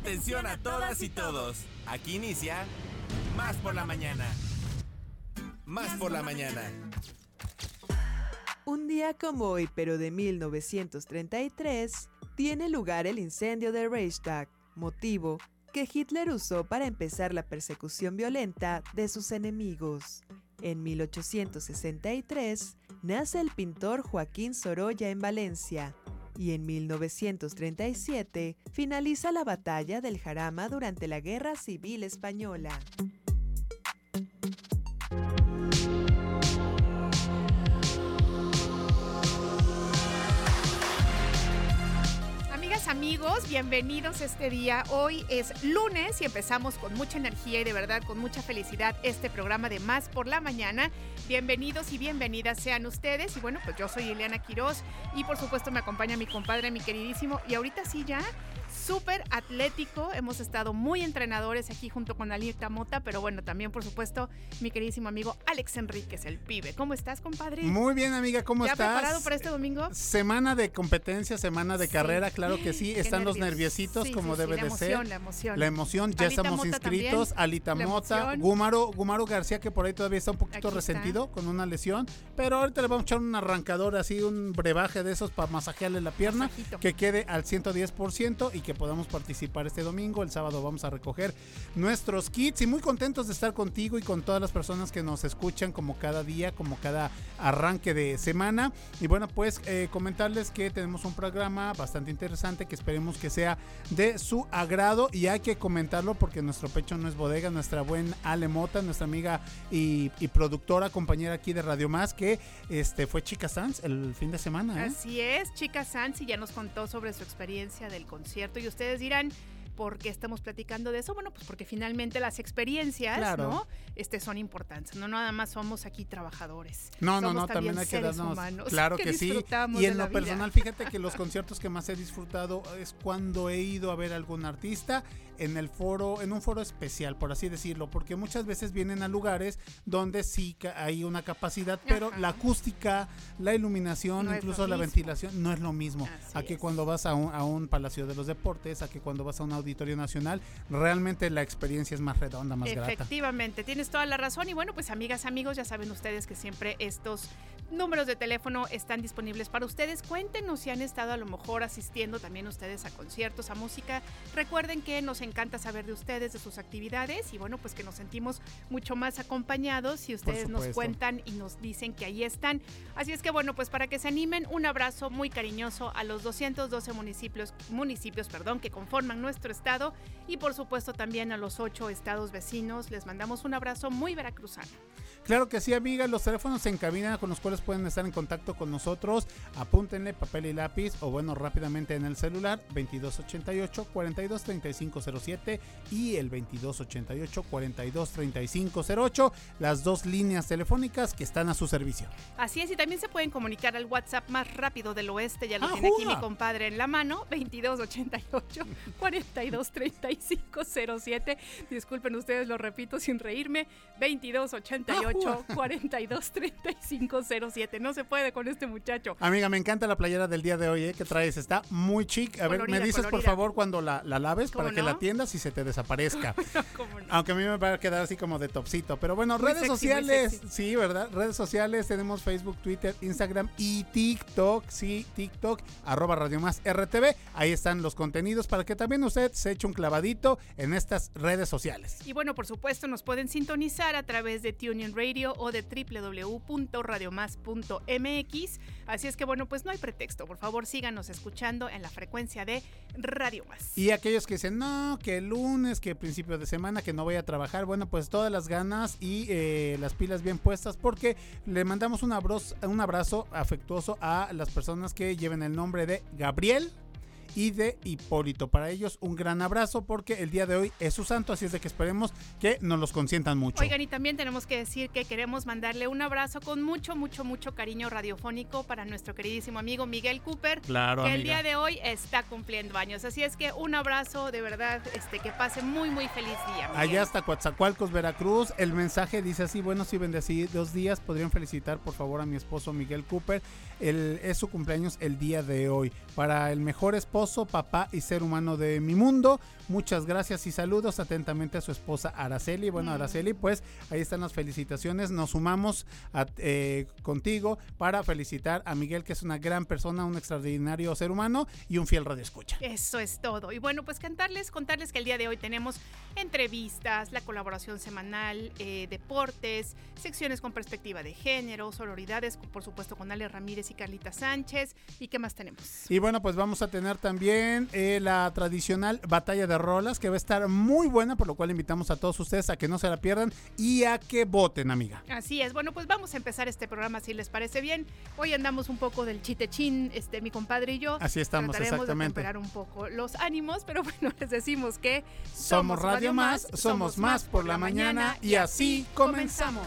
Atención a todas y todos. Aquí inicia Más por la mañana. Más por la mañana. Un día como hoy, pero de 1933, tiene lugar el incendio de Reichstag, motivo que Hitler usó para empezar la persecución violenta de sus enemigos. En 1863 nace el pintor Joaquín Sorolla en Valencia y en 1937 finaliza la batalla del Jarama durante la Guerra Civil Española. Amigos, bienvenidos este día. Hoy es lunes y empezamos con mucha energía y de verdad con mucha felicidad este programa de Más por la Mañana. Bienvenidos y bienvenidas sean ustedes. Y bueno, pues yo soy Ileana Quiroz y por supuesto me acompaña mi compadre, mi queridísimo. Y ahorita sí ya súper atlético. Hemos estado muy entrenadores aquí junto con Alita Mota, pero bueno, también por supuesto mi queridísimo amigo Alex Enríquez, el pibe. ¿Cómo estás, compadre? Muy bien, amiga, ¿cómo ¿Ya estás? preparado para este domingo? Semana de competencia, semana de carrera, claro que sí. Están los nerviositos como debe de ser. La emoción, la emoción. Ya estamos inscritos. Alita Mota, Gumaro, Gumaro García, que por ahí todavía está un poquito resentido con una lesión, pero ahorita le vamos a echar un arrancador así, un brebaje de esos para masajearle la pierna, que quede al 110% y que podamos participar este domingo. El sábado vamos a recoger nuestros kits y muy contentos de estar contigo y con todas las personas que nos escuchan como cada día, como cada arranque de semana. Y bueno, pues eh, comentarles que tenemos un programa bastante interesante que esperemos que sea de su agrado y hay que comentarlo porque nuestro pecho no es bodega, nuestra buena Ale Mota, nuestra amiga y, productora, compañera aquí de Radio Más, que este fue Chica Sanz el fin de semana. ¿eh? Así es, Chica Sanz y ya nos contó sobre su experiencia del concierto y ustedes dirán, ¿por qué estamos platicando de eso? Bueno, pues porque finalmente las experiencias, ¿no? Este son importantes. No nada más somos aquí trabajadores. No, no, no, también, hay que darnos. claro que, sí. Y en lo personal, fíjate que los conciertos que más he disfrutado es cuando he ido a ver a algún artista en el foro, en un foro especial, por así decirlo, porque muchas veces vienen a lugares donde sí hay una capacidad, pero la acústica, la iluminación, incluso la ventilación, no es lo mismo. a que cuando vas a un, a un, Palacio de los Deportes, a que cuando vas a un Auditorio Nacional, realmente la experiencia es más redonda, más grata. Efectivamente, tienes toda la razón. Y bueno, pues amigas, amigos, ya saben ustedes que siempre estos números de teléfono están disponibles para ustedes. Cuéntenos si han estado a lo mejor asistiendo también ustedes a conciertos, a música. Recuerden que nos encanta saber de ustedes, de sus actividades y bueno, pues que nos sentimos mucho más acompañados si ustedes nos cuentan y nos dicen que ahí están. Así es que bueno, pues para que se animen, un abrazo muy cariñoso a los 212 municipios, municipios perdón, que conforman nuestro estado y por supuesto también a los ocho estados vecinos. Les mandamos un abrazo muy veracruzano. Claro que sí, amiga. Los teléfonos en cabina con los cuales pueden estar en contacto con nosotros. Apúntenle papel y lápiz o bueno, rápidamente en el celular 2288 423507 y el 2288 423508. Las dos líneas telefónicas que están a su servicio. Así es, y también se pueden comunicar al WhatsApp más rápido del oeste. Ya lo tiene aquí mi compadre en la mano. 2288 423507. Disculpen ustedes, lo repito sin reírme. 2288 42 35 07. No se puede con este muchacho. Amiga, me encanta la playera del día de hoy ¿eh? que traes. Está muy chic. A ver, me dices por favor cuando la, laves para que la tiendas y se te desaparezca. Aunque a mí me va a quedar así como de topcito. Pero bueno, redes sociales. Sí, ¿verdad? Redes sociales. Tenemos Facebook, Twitter, Instagram y TikTok. Sí, TikTok, arroba Radio Más RTV. Ahí están los contenidos para que también usted se eche un clavadito en estas redes sociales. Y bueno, por supuesto, nos pueden sintonizar a través de TuneIn Radio o de www.radiomás.mx. Así es que bueno, pues no hay pretexto. Por favor, síganos escuchando en la frecuencia de Radio Más. Y aquellos que dicen, no, que el lunes, que principio de semana, que no voy a trabajar, bueno, pues todas las ganas y eh, las pilas bien puestas porque le mandamos un abrazo, un abrazo afectuoso a las personas que lleven el nombre de Gabriel y de Hipólito. Para ellos un gran abrazo porque el día de hoy es su santo, así es de que esperemos que nos los consientan mucho. Oigan, y también tenemos que decir que queremos mandarle un abrazo con mucho, mucho, mucho cariño radiofónico para nuestro queridísimo amigo Miguel Cooper, claro, que el día de hoy está cumpliendo años. Así es que un abrazo de verdad, este que pase muy, muy feliz día. Allá hasta Coatzacoalcos, Veracruz. El mensaje dice así, bueno, si dos días, podrían felicitar por favor a mi esposo Miguel Cooper. El, es su cumpleaños el día de hoy. Para el mejor esposo papá y ser humano de mi mundo. Muchas gracias y saludos atentamente a su esposa Araceli. Bueno, mm. Araceli, pues ahí están las felicitaciones. Nos sumamos eh, contigo para felicitar a Miguel, que es una gran persona, un extraordinario ser humano y un fiel radio escucha. Eso es todo. Y bueno, pues cantarles, contarles que el día de hoy tenemos entrevistas, la colaboración semanal, eh, deportes, secciones con perspectiva de género, sororidades, por supuesto, con Ale Ramírez y Carlita Sánchez. ¿Y qué más tenemos? Y bueno, pues vamos a tener también eh, la tradicional batalla de rolas que va a estar muy buena, por lo cual invitamos a todos ustedes a que no se la pierdan y a que voten, amiga. Así es. Bueno, pues vamos a empezar este programa si les parece bien. Hoy andamos un poco del chitechín, este, mi compadre y yo. Así estamos, Trataremos exactamente. de un poco los ánimos, pero bueno, les decimos que somos, Radio Más, somos Más por la mañana y así comenzamos.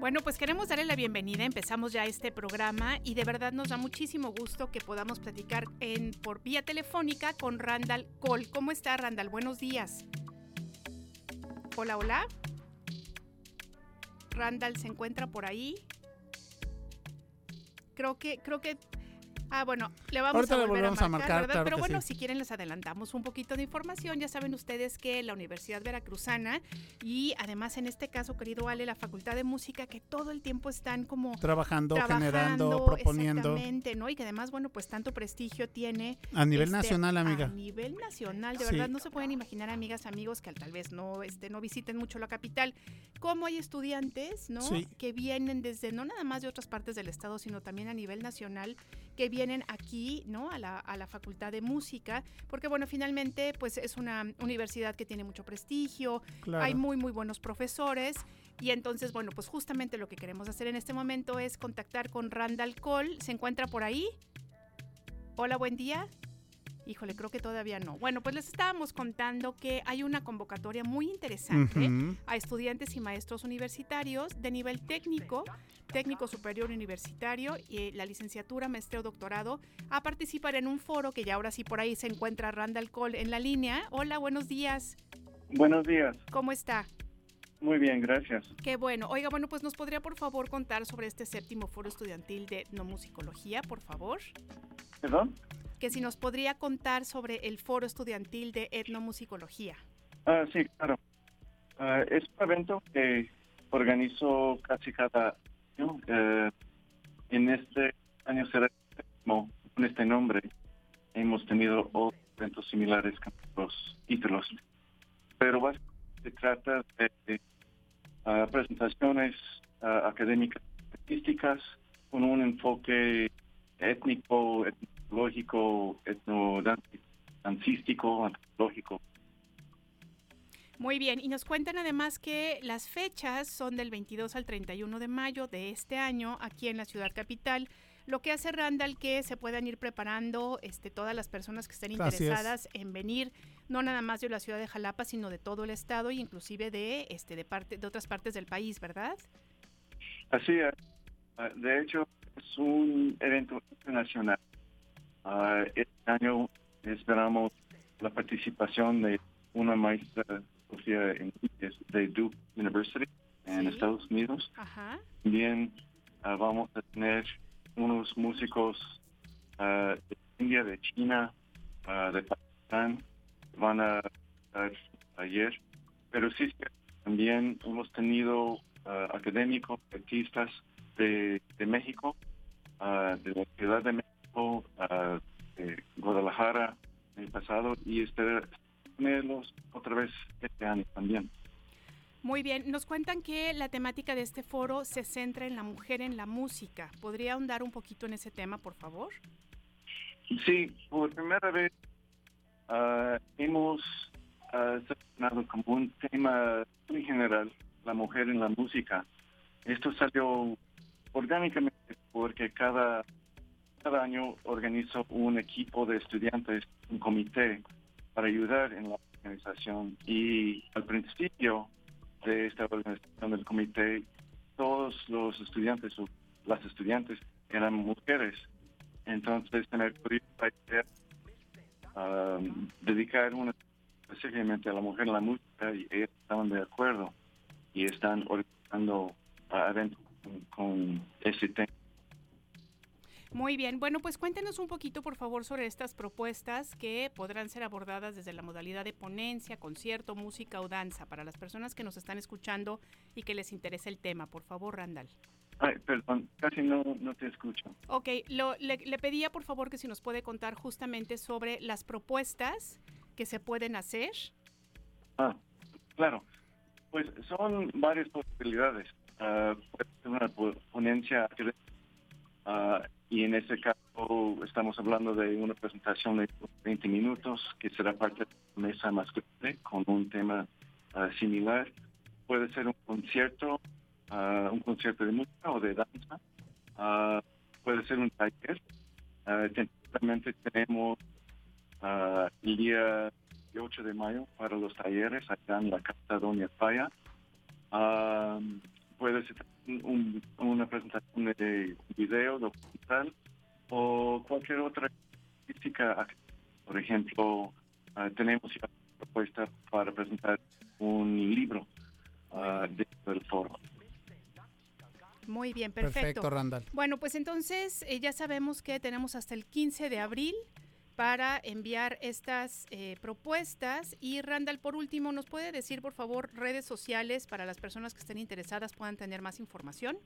Bueno, pues queremos darle la bienvenida. Empezamos ya este programa y de verdad nos da muchísimo gusto que podamos platicar en, por vía telefónica con Randall Cole. ¿Cómo está Randall? Buenos días. Hola, hola. Randall se encuentra por ahí. Creo que, creo que Ah, bueno, le vamos a volver a marcar, ¿verdad? Pero bueno, si quieren les adelantamos un poquito de información. Ya saben ustedes que la Universidad Veracruzana y además en este caso, querido Ale, la Facultad de Música, que todo el tiempo están como trabajando, generando, proponiendo. Exactamente, ¿no? Y que además, bueno, pues tanto prestigio tiene. A nivel este, nacional, amiga. A nivel nacional, de verdad no se pueden imaginar, amigas, amigos, que tal vez no, este, no visiten mucho la capital, cómo hay estudiantes, ¿no? Que vienen desde, no nada más de otras partes del estado, sino también a nivel nacional que vienen aquí, ¿no? A la, a la Facultad de Música, porque bueno, finalmente pues es una universidad que tiene mucho prestigio, hay muy, muy buenos profesores. Y entonces, bueno, pues justamente lo que queremos hacer en este momento es contactar con Randall Cole. ¿Se encuentra por ahí? Hola, buen día. Híjole, creo que todavía no. Bueno, pues les estábamos contando que hay una convocatoria muy interesante a estudiantes y maestros universitarios de nivel técnico, técnico superior universitario y la licenciatura, maestría o doctorado a participar en un foro que ya ahora sí por ahí se encuentra Randall Cole en la línea. Hola, buenos días. Buenos días. ¿Cómo está? Muy bien, gracias. Qué bueno. Oiga, bueno, pues nos podría por favor contar sobre este séptimo foro estudiantil de etnomusicología, por favor. ¿Perdón? Que si nos podría contar sobre el foro estudiantil de etnomusicología. Ah, sí, claro. Ah, es un evento que organizo casi cada año. Eh, en este año será con este nombre. Hemos tenido otros eventos similares con los títulos. Pero básicamente se trata de ah, presentaciones académicas artísticas con un enfoque étnico, étnico lógico, etnodancístico, antropológico. Muy bien, y nos cuentan además que las fechas son del 22 al 31 de mayo de este año aquí en la ciudad capital. Lo que hace Randall que se puedan ir preparando este, todas las personas que estén interesadas en venir, no nada más de la ciudad de Jalapa, sino de todo el estado e inclusive de, este, de, parte, de otras partes del país, ¿verdad? Así es. Ah, de hecho, es un evento internacional Uh, este año esperamos la participación de una maestra de Duke University en Estados Unidos. También ah, vamos a tener unos músicos uh, de India, de China, uh, de Pakistán, van a estar ayer. Pero sí, también hemos tenido académicos, artistas de, de México, de la Ciudad de México a Guadalajara en el pasado y tenerlos otra vez este año también. Muy bien, nos cuentan que la temática de este foro se centra en la mujer en la música. ¿Podría ahondar un poquito en ese tema, por favor? Sí, por primera vez ah, hemos uh, seleccionado como un tema muy general, la mujer en la música. Esto salió orgánicamente porque cada, cada año organizo un equipo de estudiantes, un comité, para ayudar en la organización. Y al principio de esta organización del comité, todos los estudiantes o las estudiantes eran mujeres. Entonces, en el um, dedicar una específicamente a la mujer en la música y ellos estaban de acuerdo y están organizando eventos con, ese tema. Muy bien, bueno, pues cuéntenos un poquito, por favor, sobre estas propuestas que podrán ser abordadas desde la modalidad de ponencia, concierto, música o danza para las personas que nos están escuchando y que les interesa el tema. Por favor, Randall. Ay, perdón, casi no, no te escucho. Ok, lo, le, le, pedía por favor que si nos puede contar justamente sobre las propuestas que se pueden hacer. Ah, claro. Pues son varias posibilidades. Uh, puede ser una ponencia uh, y en este caso estamos hablando de una presentación de 20 minutos que será parte de la mesa más grande con un tema uh, similar. Puede ser un concierto uh, un concierto de música o de danza. Uh, puede ser un taller. Uh, tenemos el día 8 de mayo para los talleres acá en la Casa Doña Falla. puede ser una presentación de video documental o cualquier otra física. Por ejemplo, tenemos ya propuesta para presentar un libro dentro del foro. Muy bien, perfecto. Perfecto, Randall. Bueno, pues entonces eh, ya sabemos que tenemos hasta el 15 de abril para enviar estas eh, propuestas. Y Randall, por último, ¿nos puede decir, por favor, redes sociales para las personas que estén interesadas puedan tener más información?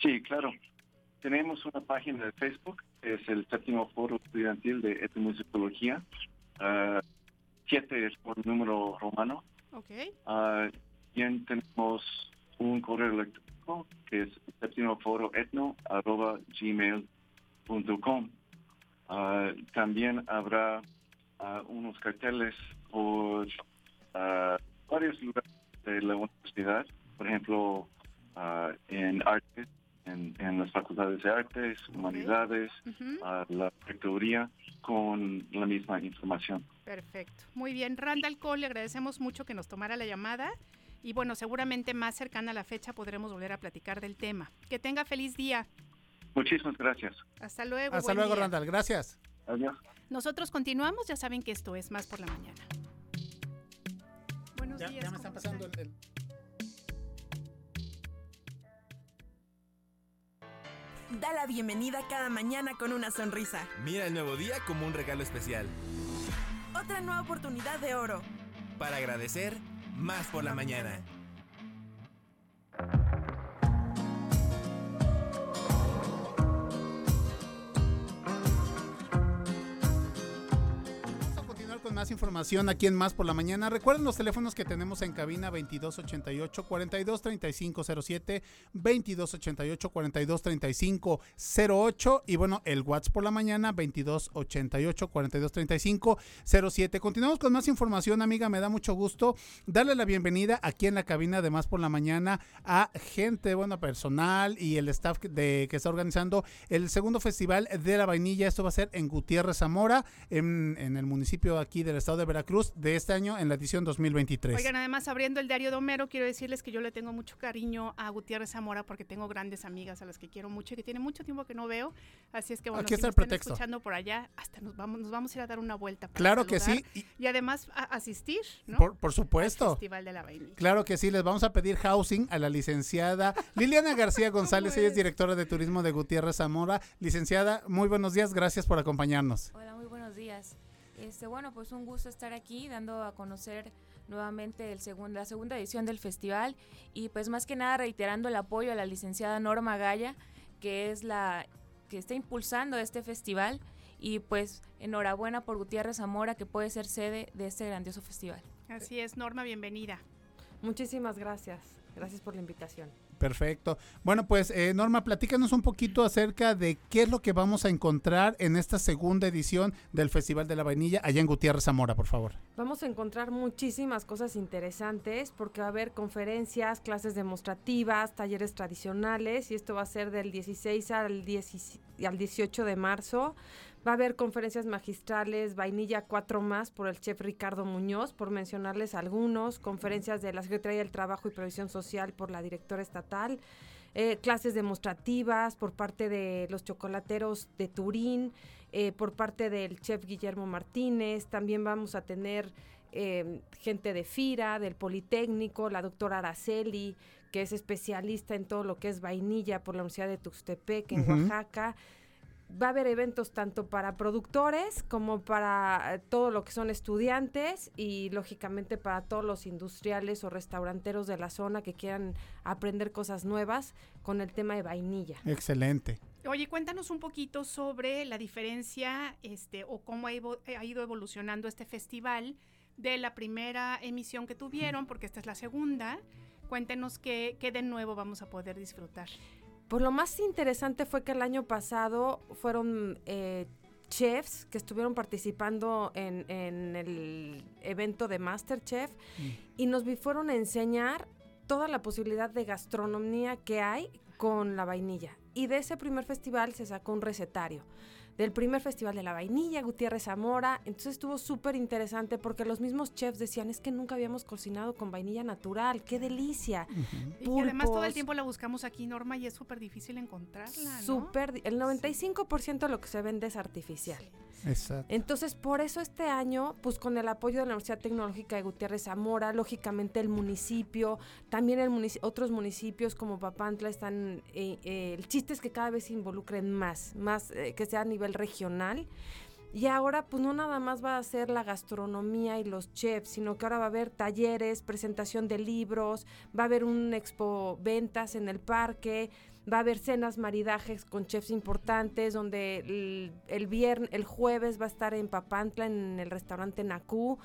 Sí, claro. Tenemos una página de Facebook, es el séptimo foro estudiantil de etnomusicología. Uh, siete es por número romano. Ok. Uh, bien, tenemos un correo electrónico que es septimoforoetno.gmail.com. Uh, también habrá uh, unos carteles por uh, varios lugares de la universidad, por ejemplo, en artes, en, las facultades de artes, humanidades, la rectoría, con la misma información. Perfecto. Muy bien. Randall Cole, le agradecemos mucho que nos tomara la llamada y bueno, seguramente más cercana a la fecha podremos volver a platicar del tema. Que tenga feliz día. Muchísimas gracias. Hasta luego. Hasta luego, Randall. Gracias. Adiós. Nosotros continuamos, ya saben que esto es más por la mañana. Buenos días. Ya me están pasando el... Da la bienvenida cada mañana con una sonrisa. Mira el nuevo día como un regalo especial. Otra nueva oportunidad de oro. Para agradecer más por la mañana. Más información aquí en Más por la Mañana. Recuerden los teléfonos que tenemos en cabina 2288 423507, 2288 423508 y bueno, el WhatsApp por la mañana 2288 423507. Continuamos con más información, amiga, me da mucho gusto darle la bienvenida aquí en la cabina de Más por la Mañana a gente, bueno, personal y el staff de que está organizando el segundo festival de la vainilla. Esto va a ser en Gutiérrez Zamora, en, en el municipio aquí del estado de Veracruz de este año en la edición 2023. Oigan, además abriendo el diario de Homero, quiero decirles que yo le tengo mucho cariño a Gutiérrez Zamora porque tengo grandes amigas a las que quiero mucho y que tiene mucho tiempo que no veo. Así es que bueno, Aquí está el pretexto. escuchando por allá, hasta nos vamos, nos vamos a ir a dar una vuelta. Para claro que sí. Y, y además a asistir, ¿no? Por, por supuesto. Al Festival de la Vainilla. Claro que sí, les vamos a pedir housing a la licenciada Liliana García González, ella es directora de turismo de Gutiérrez Zamora. Licenciada, muy buenos días, gracias por acompañarnos. Hola, muy buenos días. Este, bueno, pues un gusto estar aquí dando a conocer nuevamente el segundo, la segunda edición del festival y pues más que nada reiterando el apoyo a la licenciada Norma Gaya, que es la que está impulsando este festival y pues enhorabuena por Gutiérrez Zamora que puede ser sede de este grandioso festival. Así es, Norma, bienvenida. Muchísimas gracias. Gracias por la invitación. Perfecto. Bueno, pues eh, Norma, platícanos un poquito acerca de qué es lo que vamos a encontrar en esta segunda edición del Festival de la Vainilla allá en Gutiérrez Zamora, por favor. Vamos a encontrar muchísimas cosas interesantes porque va a haber conferencias, clases demostrativas, talleres tradicionales y esto va a ser del 16 al, 10, al 18 de marzo. Va a haber conferencias magistrales, Vainilla 4 más por el chef Ricardo Muñoz, por mencionarles algunos, conferencias de la Secretaría del Trabajo y Previsión Social por la directora estatal, eh, clases demostrativas por parte de los chocolateros de Turín, eh, por parte del chef Guillermo Martínez, también vamos a tener eh, gente de FIRA, del Politécnico, la doctora Araceli, que es especialista en todo lo que es vainilla por la Universidad de Tuxtepec en Oaxaca va a haber eventos tanto para productores como para eh, todo lo que son estudiantes y lógicamente para todos los industriales o restauranteros de la zona que quieran aprender cosas nuevas con el tema de vainilla. Excelente. Oye, cuéntanos un poquito sobre la diferencia este, o cómo ha, ido evolucionando este festival de la primera emisión que tuvieron, porque esta es la segunda. Cuéntenos qué, qué de nuevo vamos a poder disfrutar. Pues lo más interesante fue que el año pasado fueron eh, chefs que estuvieron participando en, el evento de Masterchef mm. y nos fueron a enseñar toda la posibilidad de gastronomía que hay con la vainilla. Y de ese primer festival se sacó un recetario del primer Festival de la Vainilla, Gutiérrez Zamora. Entonces estuvo súper interesante porque los mismos chefs decían, es que nunca habíamos cocinado con vainilla natural, qué delicia. Y además todo el tiempo la buscamos aquí, Norma, y es súper difícil encontrarla. ¿no? Súper, el 95% de lo que se vende es artificial. Exacto. Entonces, por eso este año, pues con el apoyo de la Universidad Tecnológica de Gutiérrez Zamora, lógicamente el municipio, también el otros municipios como Papantla están, eh, eh, el chiste es que cada vez se involucren más, más eh, que sea a nivel regional. Y ahora, pues no nada más va a ser la gastronomía y los chefs, sino que ahora va a haber talleres, presentación de libros, va a haber un expo ventas en el parque, Va a haber cenas, maridajes con chefs importantes, donde el, viernes, el jueves va a estar en Papantla, en el restaurante Nacú.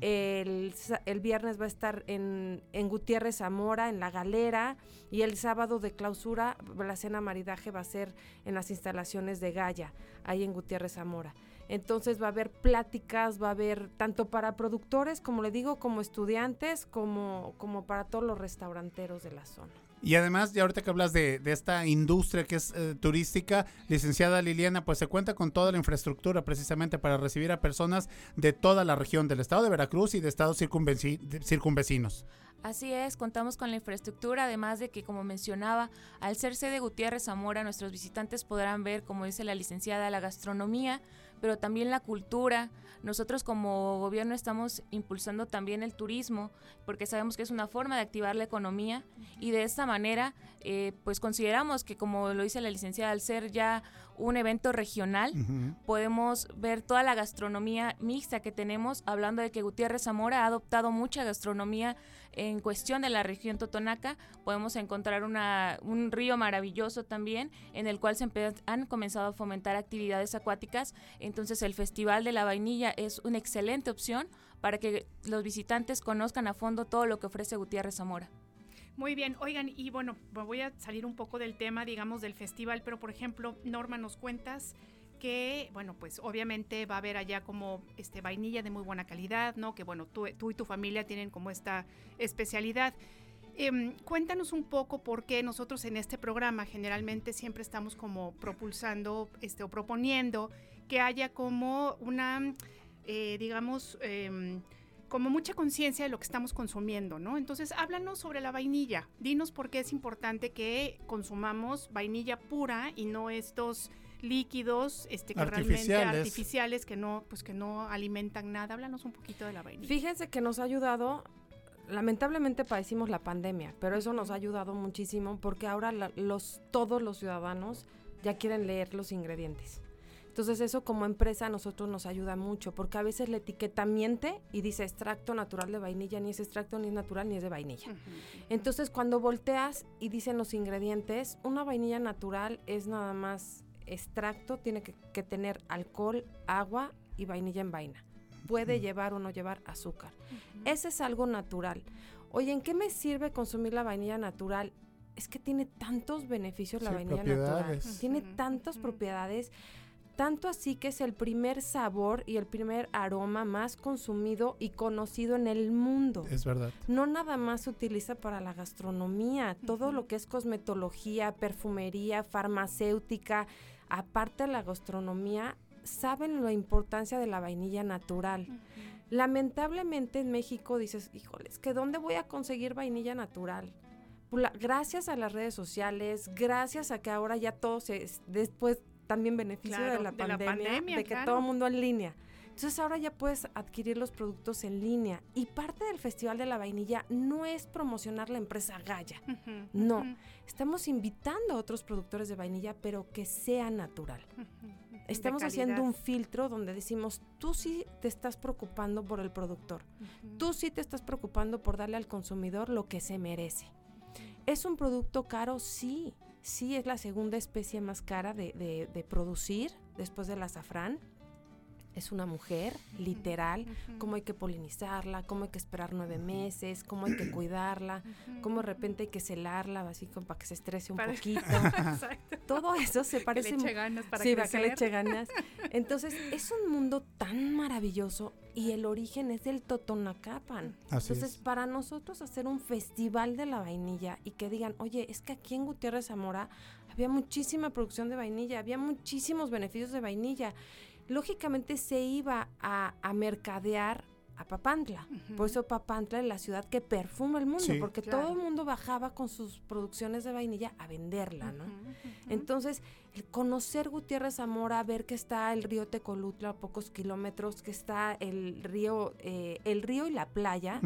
El, el viernes va a estar en, en, Gutiérrez Zamora, en La Galera. Y el sábado de clausura, la cena maridaje va a ser en las instalaciones de Gaya, ahí en Gutiérrez Zamora. Entonces va a haber pláticas, va a haber tanto para productores, como le digo, como estudiantes, como, como para todos los restauranteros de la zona. Y además, ya ahorita que hablas de, esta industria que es eh, turística, licenciada Liliana, pues se cuenta con toda la infraestructura precisamente para recibir a personas de toda la región del estado de Veracruz y de estados circunvecinos. Así es, contamos con la infraestructura, además de que, como mencionaba, al ser sede Gutiérrez Zamora, nuestros visitantes podrán ver, como dice la licenciada, la gastronomía, pero también la cultura. Nosotros como gobierno estamos impulsando también el turismo porque sabemos que es una forma de activar la economía y de esta manera eh, pues consideramos que como lo dice la licenciada al ser ya un evento regional podemos ver toda la gastronomía mixta que tenemos hablando de que Gutiérrez Zamora ha adoptado mucha gastronomía en cuestión de la región Totonaca podemos encontrar una, un río maravilloso también en el cual se han comenzado a fomentar actividades acuáticas. Entonces el Festival de la Vainilla es una excelente opción para que los visitantes conozcan a fondo todo lo que ofrece Gutiérrez Zamora. Muy bien, oigan, y bueno, voy a salir un poco del tema, digamos, del festival, pero por ejemplo, Norma, nos cuentas que, bueno, pues obviamente va a haber allá como este vainilla de muy buena calidad, ¿no? Que bueno, tú, tú y tu familia tienen como esta especialidad. Em, cuéntanos un poco por qué nosotros en este programa generalmente siempre estamos como propulsando este, o proponiendo que haya como una, eh, digamos, em, como mucha conciencia de lo que estamos consumiendo, ¿no? Entonces, háblanos sobre la vainilla. Dinos por qué es importante que consumamos vainilla pura y no estos líquidos este, que artificiales. realmente artificiales que no, pues que no alimentan nada. Háblanos un poquito de la vainilla. Fíjense que nos ha ayudado lamentablemente padecimos la pandemia, pero eso nos ha ayudado muchísimo porque ahora los, todos los ciudadanos ya quieren leer los ingredientes. Entonces eso como empresa a nosotros nos ayuda mucho porque a veces la etiqueta miente y dice extracto natural de vainilla, ni es extracto, ni es natural, ni es de vainilla. Entonces cuando volteas y dicen los ingredientes, una vainilla natural es nada más extracto tiene que, tener alcohol, agua y vainilla en vaina. Puede llevar o no llevar azúcar. Ese es algo natural. Oye, ¿en qué me sirve consumir la vainilla natural? es que tiene tantos beneficios la vainilla natural. Tiene tantas propiedades tanto así que es el primer sabor y el primer aroma más consumido y conocido en el mundo. Es verdad. No nada más se utiliza para la gastronomía, todo lo que es cosmetología, perfumería, farmacéutica, aparte de la gastronomía, saben la importancia de la vainilla natural. Lamentablemente en México dices, híjoles, que ¿dónde voy a conseguir vainilla natural? gracias a las redes sociales, gracias a que ahora ya todo se, después también beneficio de, la, pandemia, de que todo el mundo en línea. Entonces ahora ya puedes adquirir los productos en línea. Y parte del Festival de la Vainilla no es promocionar la empresa Gaya. no. Estamos invitando a otros productores de vainilla, pero que sea natural. Estamos haciendo un filtro donde decimos, tú sí te estás preocupando por el productor. Tú sí te estás preocupando por darle al consumidor lo que se merece. ¿Es un producto caro? Sí sí es la segunda especie más cara de, producir después del azafrán. Es una mujer, literal, cómo hay que polinizarla, cómo hay que esperar nueve meses, cómo hay que cuidarla, cómo de repente hay que celarla, así como para que se estrese un poquito. Todo eso se parece... Que le eche ganas para sí, que le eche ganas. Entonces, es un mundo tan maravilloso y el origen es del Totonacapan. Entonces, para nosotros hacer un festival de la vainilla y que digan, oye, es que aquí en Gutiérrez Zamora había muchísima producción de vainilla, había muchísimos beneficios de vainilla. Lógicamente se iba a, mercadear a Papantla. Por eso Papantla es la ciudad que perfuma el mundo, porque todo el mundo bajaba con sus producciones de vainilla a venderla, ¿no? Entonces, el conocer Gutiérrez Zamora, ver que está el río Tecolutla a pocos kilómetros, que está el río, eh, el río y la playa,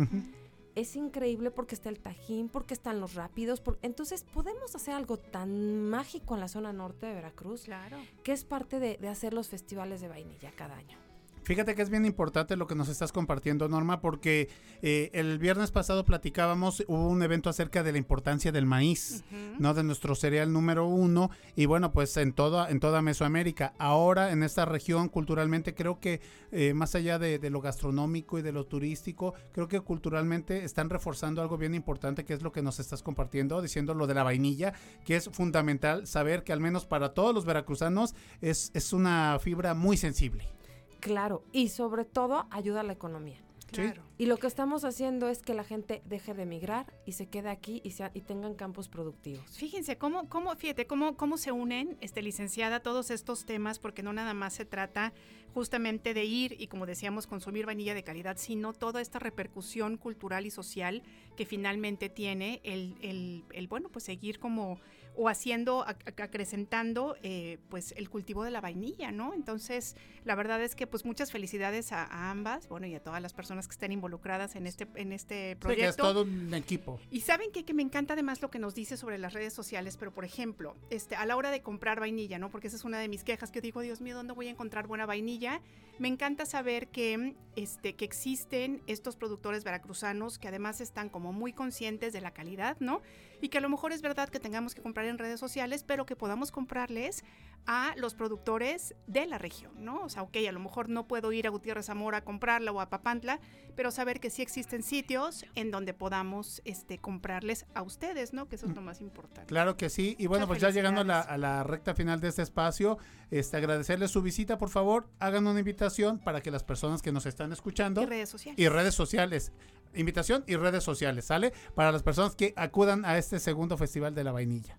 es increíble porque está el Tajín, porque están los rápidos. entonces podemos hacer algo tan mágico en la zona norte de Veracruz, claro. que es parte de hacer los festivales de vainilla cada año. Fíjate que es bien importante lo que nos estás compartiendo, Norma, porque eh, el viernes pasado platicábamos, hubo un evento acerca de la importancia del maíz, ¿no? De nuestro cereal número uno, y bueno, pues en toda, en toda Mesoamérica. Ahora, en esta región, culturalmente, creo que eh, más allá de, lo gastronómico y de lo turístico, creo que culturalmente están reforzando algo bien importante, que es lo que nos estás compartiendo, diciendo lo de la vainilla, que es fundamental saber que al menos para todos los veracruzanos es, es una fibra muy sensible. Claro, y sobre todo ayuda a la economía. Claro. Y lo que estamos haciendo es que la gente deje de emigrar y se quede aquí y, sea, y tengan campos productivos. Fíjense cómo, cómo fíjate, cómo, cómo se unen, este, licenciada, todos estos temas, porque no nada más se trata justamente de ir y, como decíamos, consumir vainilla de calidad, sino toda esta repercusión cultural y social que finalmente tiene el, el, el bueno, pues seguir como o haciendo, acrecentando eh, pues el cultivo de la vainilla, ¿no? Entonces, la verdad es que pues muchas felicidades a, ambas, bueno, y a todas las personas que estén involucradas en este, en este proyecto. Sí, es todo un equipo. Y saben que, que me encanta además lo que nos dice sobre las redes sociales, pero por ejemplo, este, a la hora de comprar vainilla, ¿no? Porque esa es una de mis quejas, que digo, Dios mío, ¿dónde voy a encontrar buena vainilla? Me encanta saber que, este, que existen estos productores veracruzanos que además están como muy conscientes de la calidad, ¿no? Y que a lo mejor es verdad que tengamos que comprar en redes sociales, pero que podamos comprarles a los productores de la región, ¿no? O sea, ok, a lo mejor no puedo ir a Gutiérrez Zamora a comprarla o a Papantla, pero saber que sí existen sitios en donde podamos este, comprarles a ustedes, ¿no? Que eso es lo más importante. Claro que sí. Y bueno, pues ya llegando a la, recta final de este espacio, este, agradecerles su visita, por favor, hagan una invitación para que las personas que nos están escuchando... Y redes sociales. Y redes sociales. Invitación y redes sociales, ¿sale? Para las personas que acudan a este segundo Festival de la Vainilla.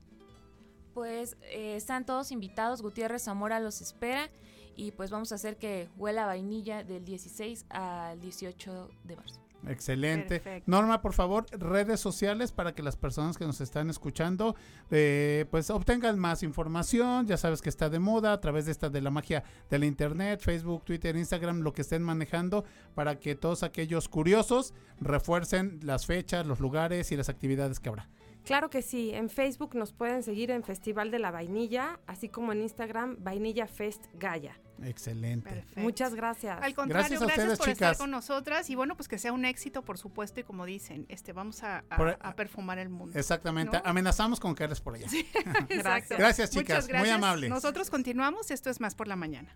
Pues eh, están todos invitados, Gutiérrez Zamora los espera y pues vamos a hacer que huela vainilla del 16 al 18 de marzo. Excelente. Norma, por favor, redes sociales para que las personas que nos están escuchando eh, pues obtengan más información. Ya sabes que está de moda a través de esta de la magia de la internet, Facebook, Twitter, Instagram, lo que estén manejando para que todos aquellos curiosos refuercen las fechas, los lugares y las actividades que habrá. Claro que sí, en Facebook nos pueden seguir en Festival de la Vainilla, así como en Instagram Vainilla Fest Gaya. Excelente. Muchas gracias. Al contrario, gracias, por estar con nosotras y bueno, pues que sea un éxito, por supuesto, y como dicen, este vamos a, perfumar el mundo. Exactamente. Amenazamos con caerles por allá. gracias. gracias, chicas. Muy amables. Nosotros continuamos. Esto es más por la mañana.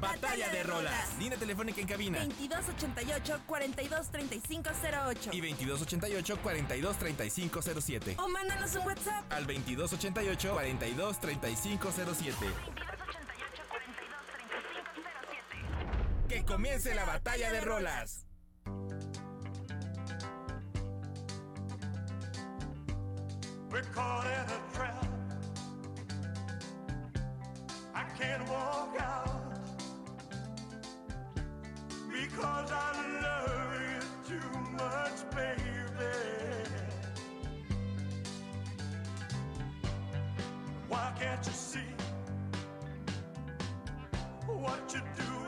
Batalla de Rolas. Línea telefónica en cabina. 2288-423508. Y 2288-423507. O mándanos un WhatsApp. Al 2288-423507. Que comience la batalla de rolas. We're caught in a trap. I can't walk out because I love you too much, baby. Why can't you see what you're doing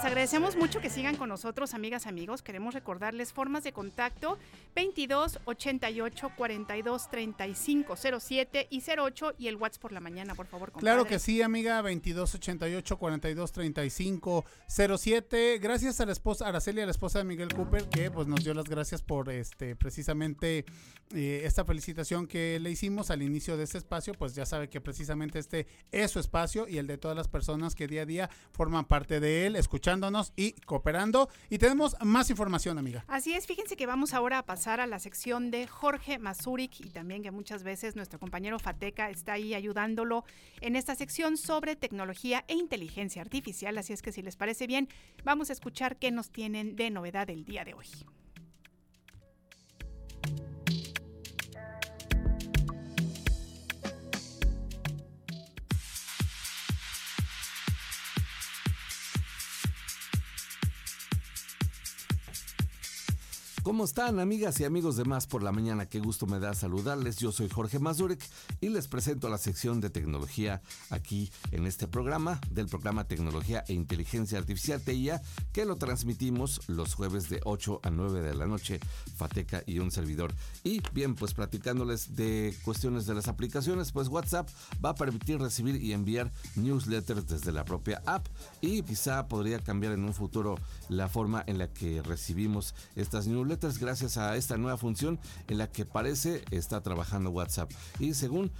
les agradecemos mucho que sigan con nosotros, amigas, amigos. Queremos recordarles formas de contacto 22 88 42 35 07 y 08 y el WhatsApp por la mañana, por favor. Claro que sí, amiga, 2288 42 35 07. Gracias a la esposa Araceli, a la esposa de Miguel Cooper, que pues nos dio las gracias por este precisamente eh, esta felicitación que le hicimos al inicio de este espacio, pues ya sabe que precisamente este es su espacio y el de todas las personas que día a día forman parte de él, escuchándonos y cooperando. Y tenemos más información, amiga. Así es, fíjense que vamos ahora a pasar a la sección de Jorge Mazurik y también que muchas veces nuestro compañero Fateca está ahí ayudándolo en esta sección sobre tecnología e inteligencia artificial. Así es que si les parece bien, vamos a escuchar qué nos tienen de novedad el día de hoy. ¿Cómo están amigas y amigos de Más por la Mañana? Qué gusto me da saludarles. Yo soy Jorge Mazurek y les presento la sección de tecnología aquí en este programa, del programa Tecnología e Inteligencia Artificial TIA, que lo transmitimos los jueves de 8 a 9 de la noche, Fateca y un servidor. Y bien, pues platicándoles de cuestiones de las aplicaciones, pues WhatsApp va a permitir recibir y enviar newsletters desde la propia app y quizá podría cambiar en un futuro la forma en la que recibimos estas newsletters gracias a esta nueva función en la que parece está trabajando WhatsApp. Y según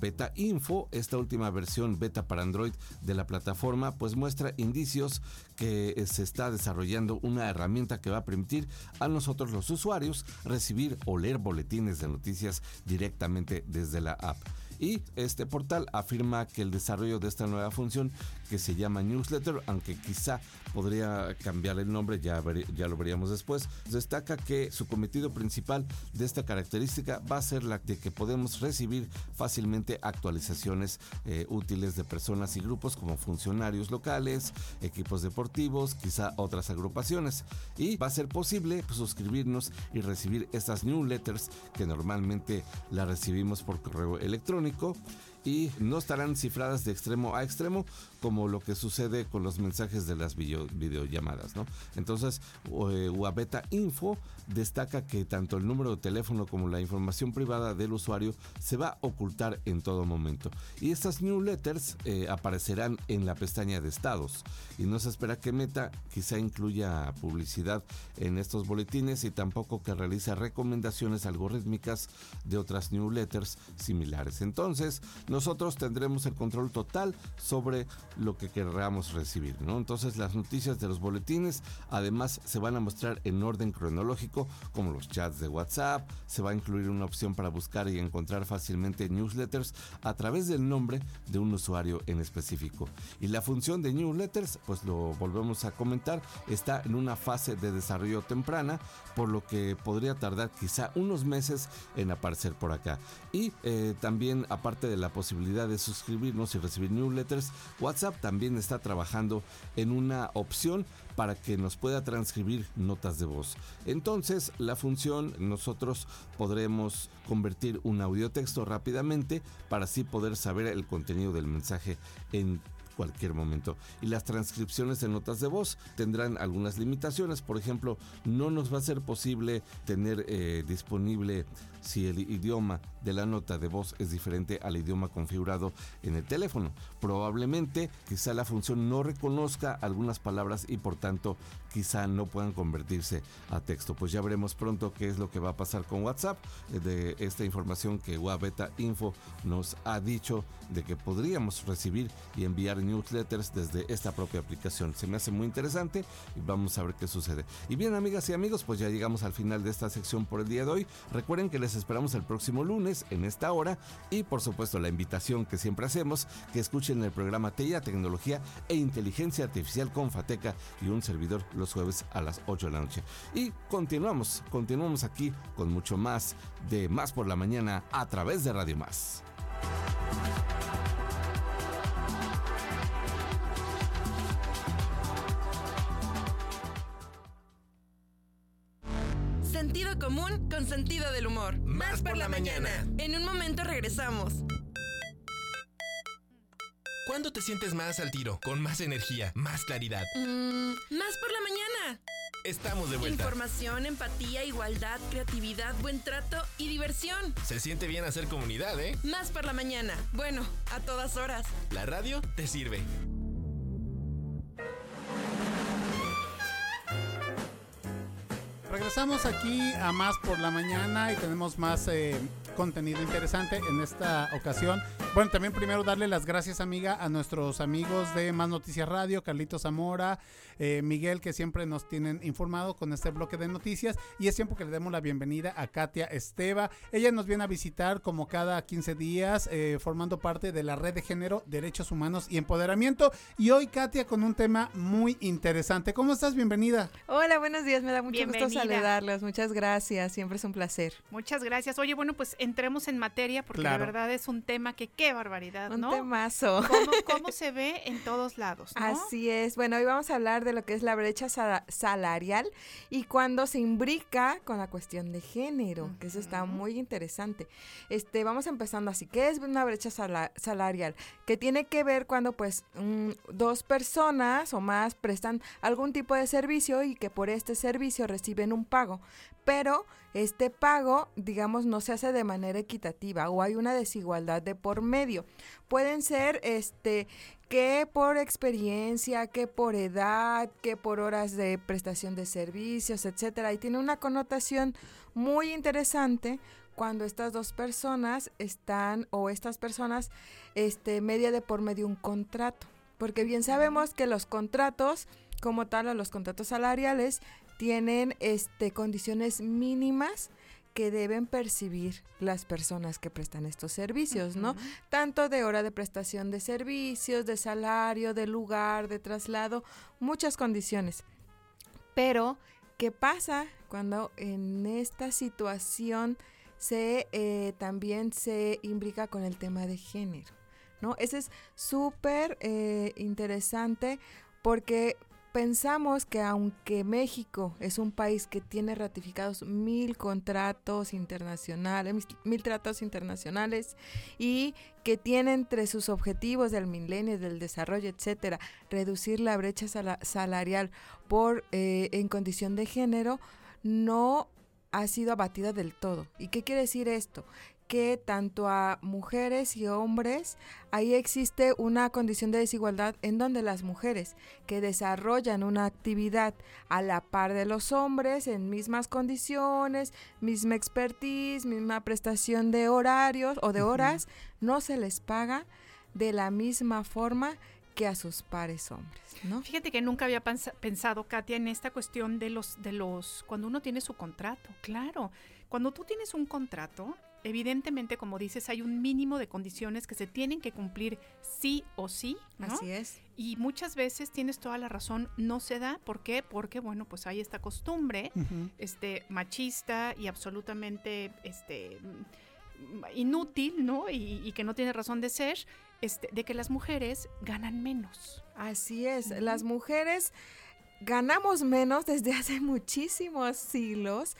Beta Info, esta última versión beta para Android de la plataforma, pues muestra indicios que se está desarrollando una herramienta que va a permitir a nosotros los usuarios recibir o leer boletines de noticias directamente desde la app. Y este portal afirma que el desarrollo de esta nueva función que se llama newsletter, aunque quizá podría cambiar el nombre, ya, ya lo veríamos después, destaca que su cometido principal de esta característica va a ser la de que podemos recibir fácilmente actualizaciones eh, útiles de personas y grupos como funcionarios locales, equipos deportivos, quizá otras agrupaciones. Y va a ser posible pues, suscribirnos y recibir estas newsletters que normalmente las recibimos por correo electrónico y no estarán cifradas de extremo a extremo como lo que sucede con los mensajes de las video- videollamadas, ¿no? Entonces, eh, Wabeta Info destaca que tanto el número de teléfono como la información privada del usuario se va a ocultar en todo momento. Y estas newsletters eh, aparecerán en la pestaña de estados. Y no se espera que Meta quizá incluya publicidad en estos boletines y tampoco que realice recomendaciones algorítmicas de otras newsletters similares. Entonces, nosotros tendremos el control total sobre lo que queramos recibir, ¿no? Entonces, las noticias de los boletines además se van a mostrar en orden cronológico, como los chats de WhatsApp, se va a incluir una opción para buscar y encontrar fácilmente newsletters a través del nombre de un usuario en específico. Y la función de newsletters, pues lo volvemos a comentar, está en una fase de desarrollo temprana, por lo que podría tardar quizá unos meses en aparecer por acá. Y eh, también, aparte de la posibilidad de suscribirnos y recibir newsletters, WhatsApp también está trabajando en una opción para que nos pueda transcribir notas de voz. Entonces, la función nosotros podremos convertir un audio texto rápidamente para así poder saber el contenido del mensaje en cualquier momento. Y las transcripciones de notas de voz tendrán algunas limitaciones. Por ejemplo, no nos va a ser posible tener eh, disponible si el idioma de la nota de voz es diferente al idioma configurado en el teléfono. Probablemente quizá la función no reconozca algunas palabras y por tanto quizá no puedan convertirse a texto. Pues ya veremos pronto qué es lo que va a pasar con WhatsApp eh, de esta información que Wabeta Info nos ha dicho de que podríamos recibir y enviar newsletters desde esta propia aplicación. Se me hace muy interesante y vamos a ver qué sucede. Y bien, amigas y amigos, pues ya llegamos al final de esta sección por el día de hoy. Recuerden que les esperamos el próximo lunes en esta hora y por supuesto la invitación que siempre hacemos que escuchen el programa TEIA, Tecnología e Inteligencia Artificial con Fateca y un servidor los jueves a las 8 de la noche. Y continuamos, continuamos aquí con mucho más de Más por la Mañana a través de Radio Más. Sentido común con sentido del humor. Más por la mañana. En un momento regresamos. ¿Cuándo te sientes más al tiro? Con más energía, más claridad. Mm, más por la mañana. Estamos de vuelta. Información, empatía, igualdad, creatividad, buen trato y diversión. Se siente bien hacer comunidad, ¿eh? Más por la mañana. Bueno, a todas horas. La radio te sirve. Regresamos aquí a Más por la Mañana y tenemos más eh, contenido interesante en esta ocasión. Bueno, también primero darle las gracias, amiga, a nuestros amigos de Más Noticias Radio, Carlitos Zamora, eh, Miguel, que siempre nos tienen informado con este bloque de noticias. Y es tiempo que le demos la bienvenida a Katia Esteva. Ella nos viene a visitar como cada 15 días, eh, formando parte de la red de género, derechos humanos y empoderamiento. Y hoy, Katia, con un tema muy interesante. ¿Cómo estás? Bienvenida. Hola, buenos días. Me da mucho Bienvenida. gusto saludarlos. Muchas gracias. Siempre es un placer. Muchas gracias. Oye, bueno, pues entremos en materia porque Claro. de verdad es un tema que qué barbaridad, Un ¿no? temazo. ¿Cómo, cómo se ve en todos lados, ¿no? Así es. Bueno, hoy vamos a hablar de lo que es la brecha sala- salarial y cuando se imbrica con la cuestión de género, que eso está muy interesante. Este, vamos empezando así. ¿Qué es una brecha sala- salarial? Que tiene que ver cuando pues mm, dos personas o más prestan algún tipo de servicio y que por este servicio reciben un pago, pero este pago, digamos, no se hace de manera equitativa o hay una desigualdad de por medio. Pueden ser este que por experiencia, que por edad, que por horas de prestación de servicios, etcétera. Y tiene una connotación muy interesante cuando estas dos personas están o estas personas este media de por medio un contrato, porque bien sabemos que los contratos como tal o los contratos salariales tienen este condiciones mínimas que deben percibir las personas que prestan estos servicios, ¿no? Tanto de hora de prestación de servicios, de salario, de lugar, de traslado, muchas condiciones. Pero, ¿qué pasa cuando en esta situación se eh, también se imbrica con el tema de género? ¿No? Ese es súper eh, interesante porque pensamos que aunque México es un país que tiene ratificados mil contratos internacionales, mil tratados internacionales y que tiene entre sus objetivos del milenio, del desarrollo, etcétera, reducir la brecha sala- salarial por eh, en condición de género, no ha sido abatida del todo. ¿Y qué quiere decir esto? Que tanto a mujeres y hombres ahí existe una condición de desigualdad en donde las mujeres que desarrollan una actividad a la par de los hombres en mismas condiciones, misma expertise, misma prestación de horarios o de horas, no se les paga de la misma forma que a sus pares hombres, ¿no? Fíjate que nunca había pensado, Katia, en esta cuestión de los, de los, cuando uno tiene su contrato, claro. Cuando tú tienes un contrato, evidentemente, como dices, hay un mínimo de condiciones que se tienen que cumplir sí o sí, ¿no? Así es. Y muchas veces tienes toda la razón, no se da. ¿Por qué? Porque, bueno, pues hay esta costumbre este, machista y absolutamente este, inútil, ¿no? Y, y que no tiene razón de ser, este, de que las mujeres ganan menos. Así es, las mujeres ganamos menos desde hace muchísimos siglos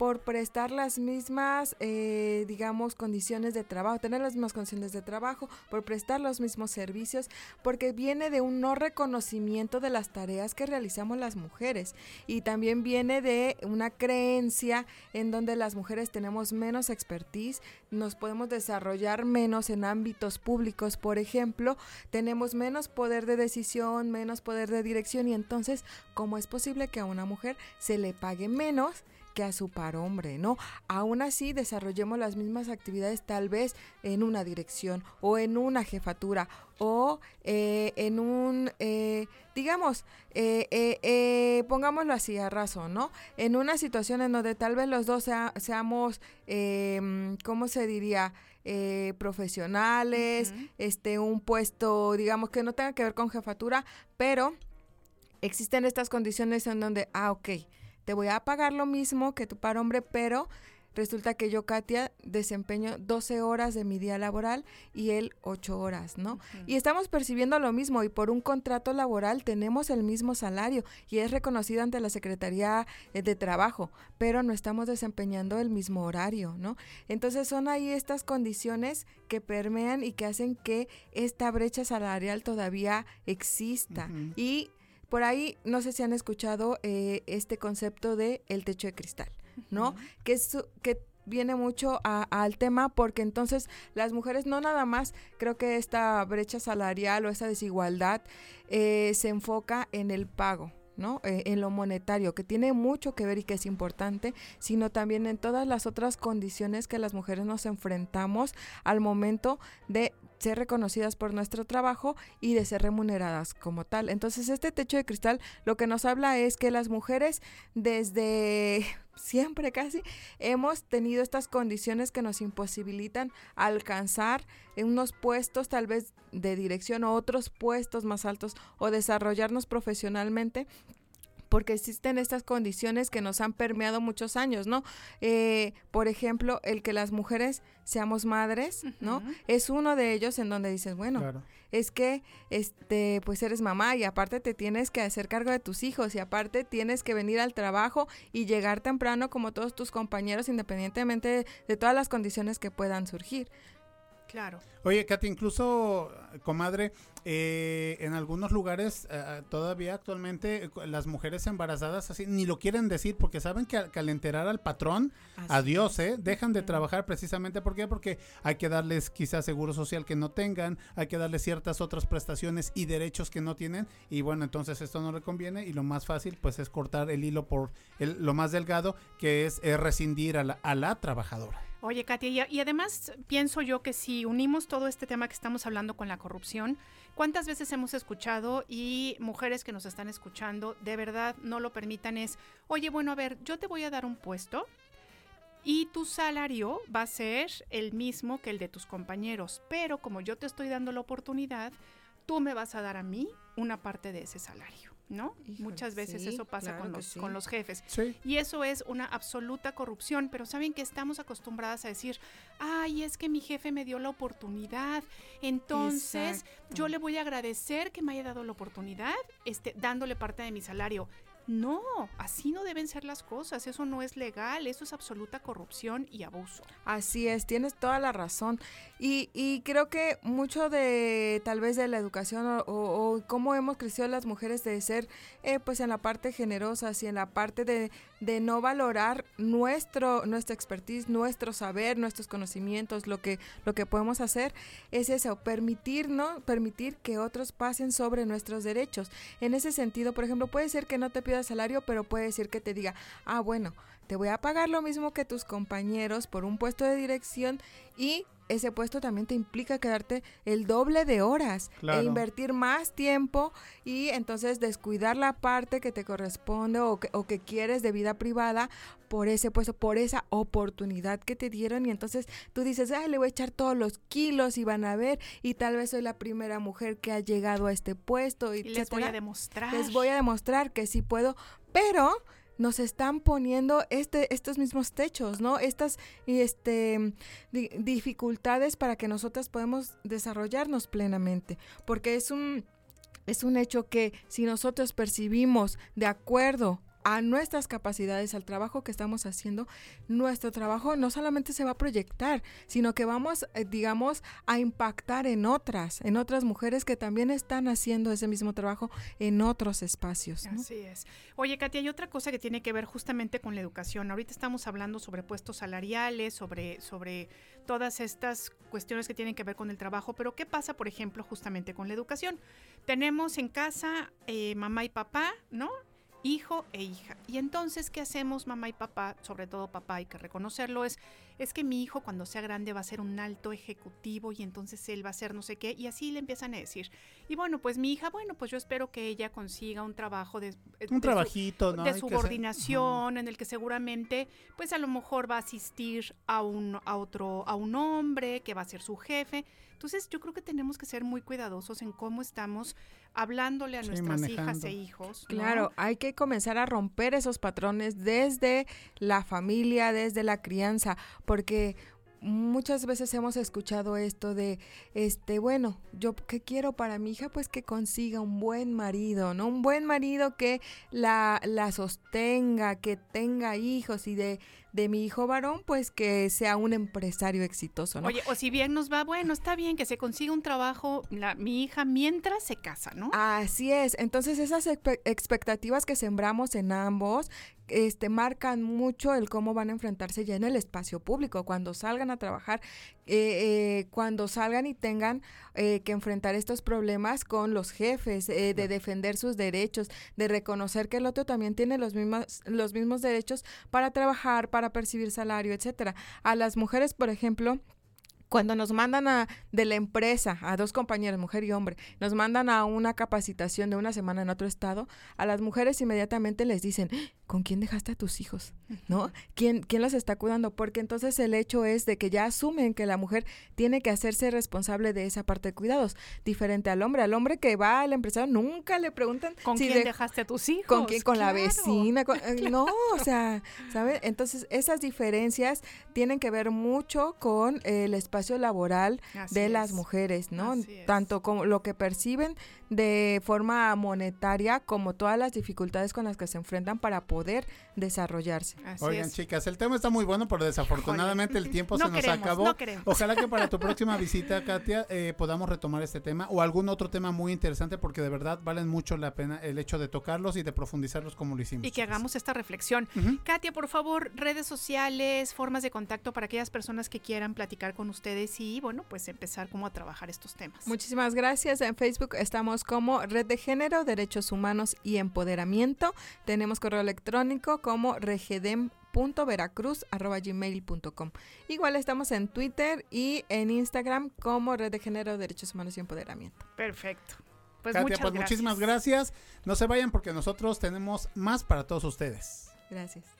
por prestar las mismas, eh, digamos, condiciones de trabajo, tener las mismas condiciones de trabajo, por prestar los mismos servicios, porque viene de un no reconocimiento de las tareas que realizamos las mujeres y también viene de una creencia en donde las mujeres tenemos menos expertise, nos podemos desarrollar menos en ámbitos públicos, por ejemplo, tenemos menos poder de decisión, menos poder de dirección y entonces, ¿cómo es posible que a una mujer se le pague menos? Que a su par hombre, ¿no? Aún así desarrollemos las mismas actividades tal vez en una dirección o en una jefatura o eh, en un, eh, digamos, eh, pongámoslo así a razón, ¿no? En una situación en donde tal vez los dos seamos, em, ¿cómo se diría? profesionales, este, un puesto, digamos, que no tenga que ver con jefatura, pero existen estas condiciones en donde, ah, ok, te voy a pagar lo mismo que tu par hombre, pero resulta que yo, Katia, desempeño 12 horas de mi día laboral y él 8 horas, ¿no? Y estamos percibiendo lo mismo y por un contrato laboral tenemos el mismo salario y es reconocido ante la Secretaría eh, de Trabajo, pero no estamos desempeñando el mismo horario, ¿no? Entonces son ahí estas condiciones que permean y que hacen que esta brecha salarial todavía exista. Y por ahí, no sé si han escuchado eh, este concepto de el techo de cristal, ¿no? Que es que viene mucho al tema porque entonces las mujeres no nada más creo que esta brecha salarial o esta desigualdad eh, se enfoca en el pago, ¿no? Eh, en lo monetario, que tiene mucho que ver y que es importante, sino también en todas las otras condiciones que las mujeres nos enfrentamos al momento de ser reconocidas por nuestro trabajo y de ser remuneradas como tal. Entonces, este techo de cristal lo que nos habla es que las mujeres desde siempre casi hemos tenido estas condiciones que nos imposibilitan alcanzar unos puestos tal vez de dirección o otros puestos más altos o desarrollarnos profesionalmente porque existen estas condiciones que nos han permeado muchos años, ¿no? Eh, por ejemplo, el que las mujeres seamos madres, ¿no? Es uno de ellos en donde dices, bueno, es que, este, pues eres mamá y aparte te tienes que hacer cargo de tus hijos y aparte tienes que venir al trabajo y llegar temprano como todos tus compañeros, independientemente de todas las condiciones que puedan surgir. Claro. Oye, Katy, incluso, comadre, eh, en algunos lugares eh, todavía actualmente las mujeres embarazadas así ni lo quieren decir porque saben que, al enterar al patrón, adiós, ¿eh? Dejan de trabajar precisamente ¿por qué? porque hay que darles quizás seguro social que no tengan, hay que darles ciertas otras prestaciones y derechos que no tienen y bueno, entonces esto no le conviene y lo más fácil pues es cortar el hilo por el, lo más delgado que es, rescindir a la, a la trabajadora. Oye, Katia, y, además pienso yo que si unimos todo este tema que estamos hablando con la corrupción, ¿cuántas veces hemos escuchado y mujeres que nos están escuchando de verdad no lo permitan es, oye, bueno, a ver, yo te voy a dar un puesto y tu salario va a ser el mismo que el de tus compañeros, pero como yo te estoy dando la oportunidad, tú me vas a dar a mí una parte de ese salario. ¿No? Muchas veces eso pasa con, los, con los jefes. Y eso es una absoluta corrupción, pero saben que estamos acostumbradas a decir, ay, es que mi jefe me dio la oportunidad, entonces yo le voy a agradecer que me haya dado la oportunidad, este, dándole parte de mi salario. No, así no deben ser las cosas, eso no es legal, eso es absoluta corrupción y abuso. Así es, tienes toda la razón. Y, y creo que mucho de tal vez de la educación o, o, cómo hemos crecido las mujeres de ser eh, pues en la parte generosa y en la parte de, de no valorar nuestro, nuestra expertise, nuestro saber, nuestros conocimientos, lo que, lo que podemos hacer, es eso, permitir, ¿no? Permitir que otros pasen sobre nuestros derechos. En ese sentido, por ejemplo, puede ser que no te pida salario, pero puede ser que te diga, ah, bueno, te voy a pagar lo mismo que tus compañeros por un puesto de dirección y ese puesto también te implica quedarte el doble de horas e invertir más tiempo y entonces descuidar la parte que te corresponde o que, o que quieres de vida privada por ese puesto, por esa oportunidad que te dieron. Y entonces tú dices, ay, le voy a echar todos los kilos y van a ver y tal vez soy la primera mujer que ha llegado a este puesto y, les voy a demostrar. Les voy a demostrar que sí puedo, pero nos están poniendo este, estos mismos techos, ¿no? Estas este, dificultades para que nosotras podamos desarrollarnos plenamente, porque es un, es un hecho que si nosotros percibimos de acuerdo a nuestras capacidades, al trabajo que estamos haciendo, nuestro trabajo no solamente se va a proyectar, sino que vamos, eh, digamos, a impactar en otras, en otras mujeres que también están haciendo ese mismo trabajo en otros espacios. Así es. Oye, Katia, hay otra cosa que tiene que ver justamente con la educación. Ahorita estamos hablando sobre puestos salariales, sobre, sobre todas estas cuestiones que tienen que ver con el trabajo, pero ¿qué pasa, por ejemplo, justamente con la educación? Tenemos en casa eh, mamá y papá, ¿no? Hijo e hija. Y entonces, ¿qué hacemos mamá y papá? Sobre todo papá, hay que reconocerlo, es, es que mi hijo cuando sea grande va a ser un alto ejecutivo y entonces él va a ser no sé qué, y así le empiezan a decir. Y bueno, pues mi hija, bueno, pues yo espero que ella consiga un trabajo de... Un trabajito, De subordinación, en el que seguramente, pues a lo mejor va a asistir a un, a otro, a un hombre que va a ser su jefe. Entonces yo creo que tenemos que ser muy cuidadosos en cómo estamos hablándole a nuestras hijas e hijos. Claro, hay que comenzar a romper esos patrones desde la familia, desde la crianza, porque muchas veces hemos escuchado esto de, este, bueno, yo qué quiero para mi hija, pues que consiga un buen marido, ¿no? Un buen marido que la, la sostenga, que tenga hijos y de de mi hijo varón, pues que sea un empresario exitoso, ¿no? Oye, o si bien nos va, bueno, está bien que se consiga un trabajo la, mi hija mientras se casa, ¿no? Así es. Entonces esas expectativas que sembramos en ambos, este, marcan mucho el cómo van a enfrentarse ya en el espacio público, cuando salgan a trabajar, eh, eh, cuando salgan y tengan eh, que enfrentar estos problemas con los jefes, de defender sus derechos, de reconocer que el otro también tiene los mismos, los mismos derechos para trabajar, para percibir salario, etcétera. A las mujeres, por ejemplo, cuando nos mandan a, de la empresa a dos compañeras, mujer y hombre, nos mandan a una capacitación de una semana en otro estado, a las mujeres inmediatamente les dicen, ¿con quién dejaste a tus hijos? ¿No? ¿Quién, ¿Quién los está cuidando? Porque entonces el hecho es de que ya asumen que la mujer tiene que hacerse responsable de esa parte de cuidados, diferente al hombre. Al hombre que va al empresario nunca le preguntan ¿Con quién dejaste a tus hijos? ¿Con quién? Con la vecina. Eh, no, o sea, ¿sabes? Entonces esas diferencias tienen que ver mucho con el espacio laboral de las mujeres, ¿no? Tanto como lo que perciben de forma monetaria como todas las dificultades con las que se enfrentan para poder desarrollarse. Oigan, chicas, el tema está muy bueno, pero desafortunadamente el tiempo se nos acabó. Ojalá que para tu próxima visita, Katia, eh, podamos retomar este tema o algún otro tema muy interesante porque de verdad valen mucho la pena el hecho de tocarlos y de profundizarlos como lo hicimos. Y que hagamos esta reflexión. Katia, por favor, redes sociales, formas de contacto para aquellas personas que quieran platicar con ustedes y, bueno, pues empezar como a trabajar estos temas. Muchísimas gracias. En Facebook estamos como Red de Género, Derechos Humanos y Empoderamiento. Tenemos correo electrónico como regedem.veracruz.gmail.com Igual estamos en Twitter y en Instagram como Red de Género, Derechos Humanos y Empoderamiento. Perfecto. Pues, muchas pues muchísimas gracias. No se vayan porque nosotros tenemos más para todos ustedes. Gracias.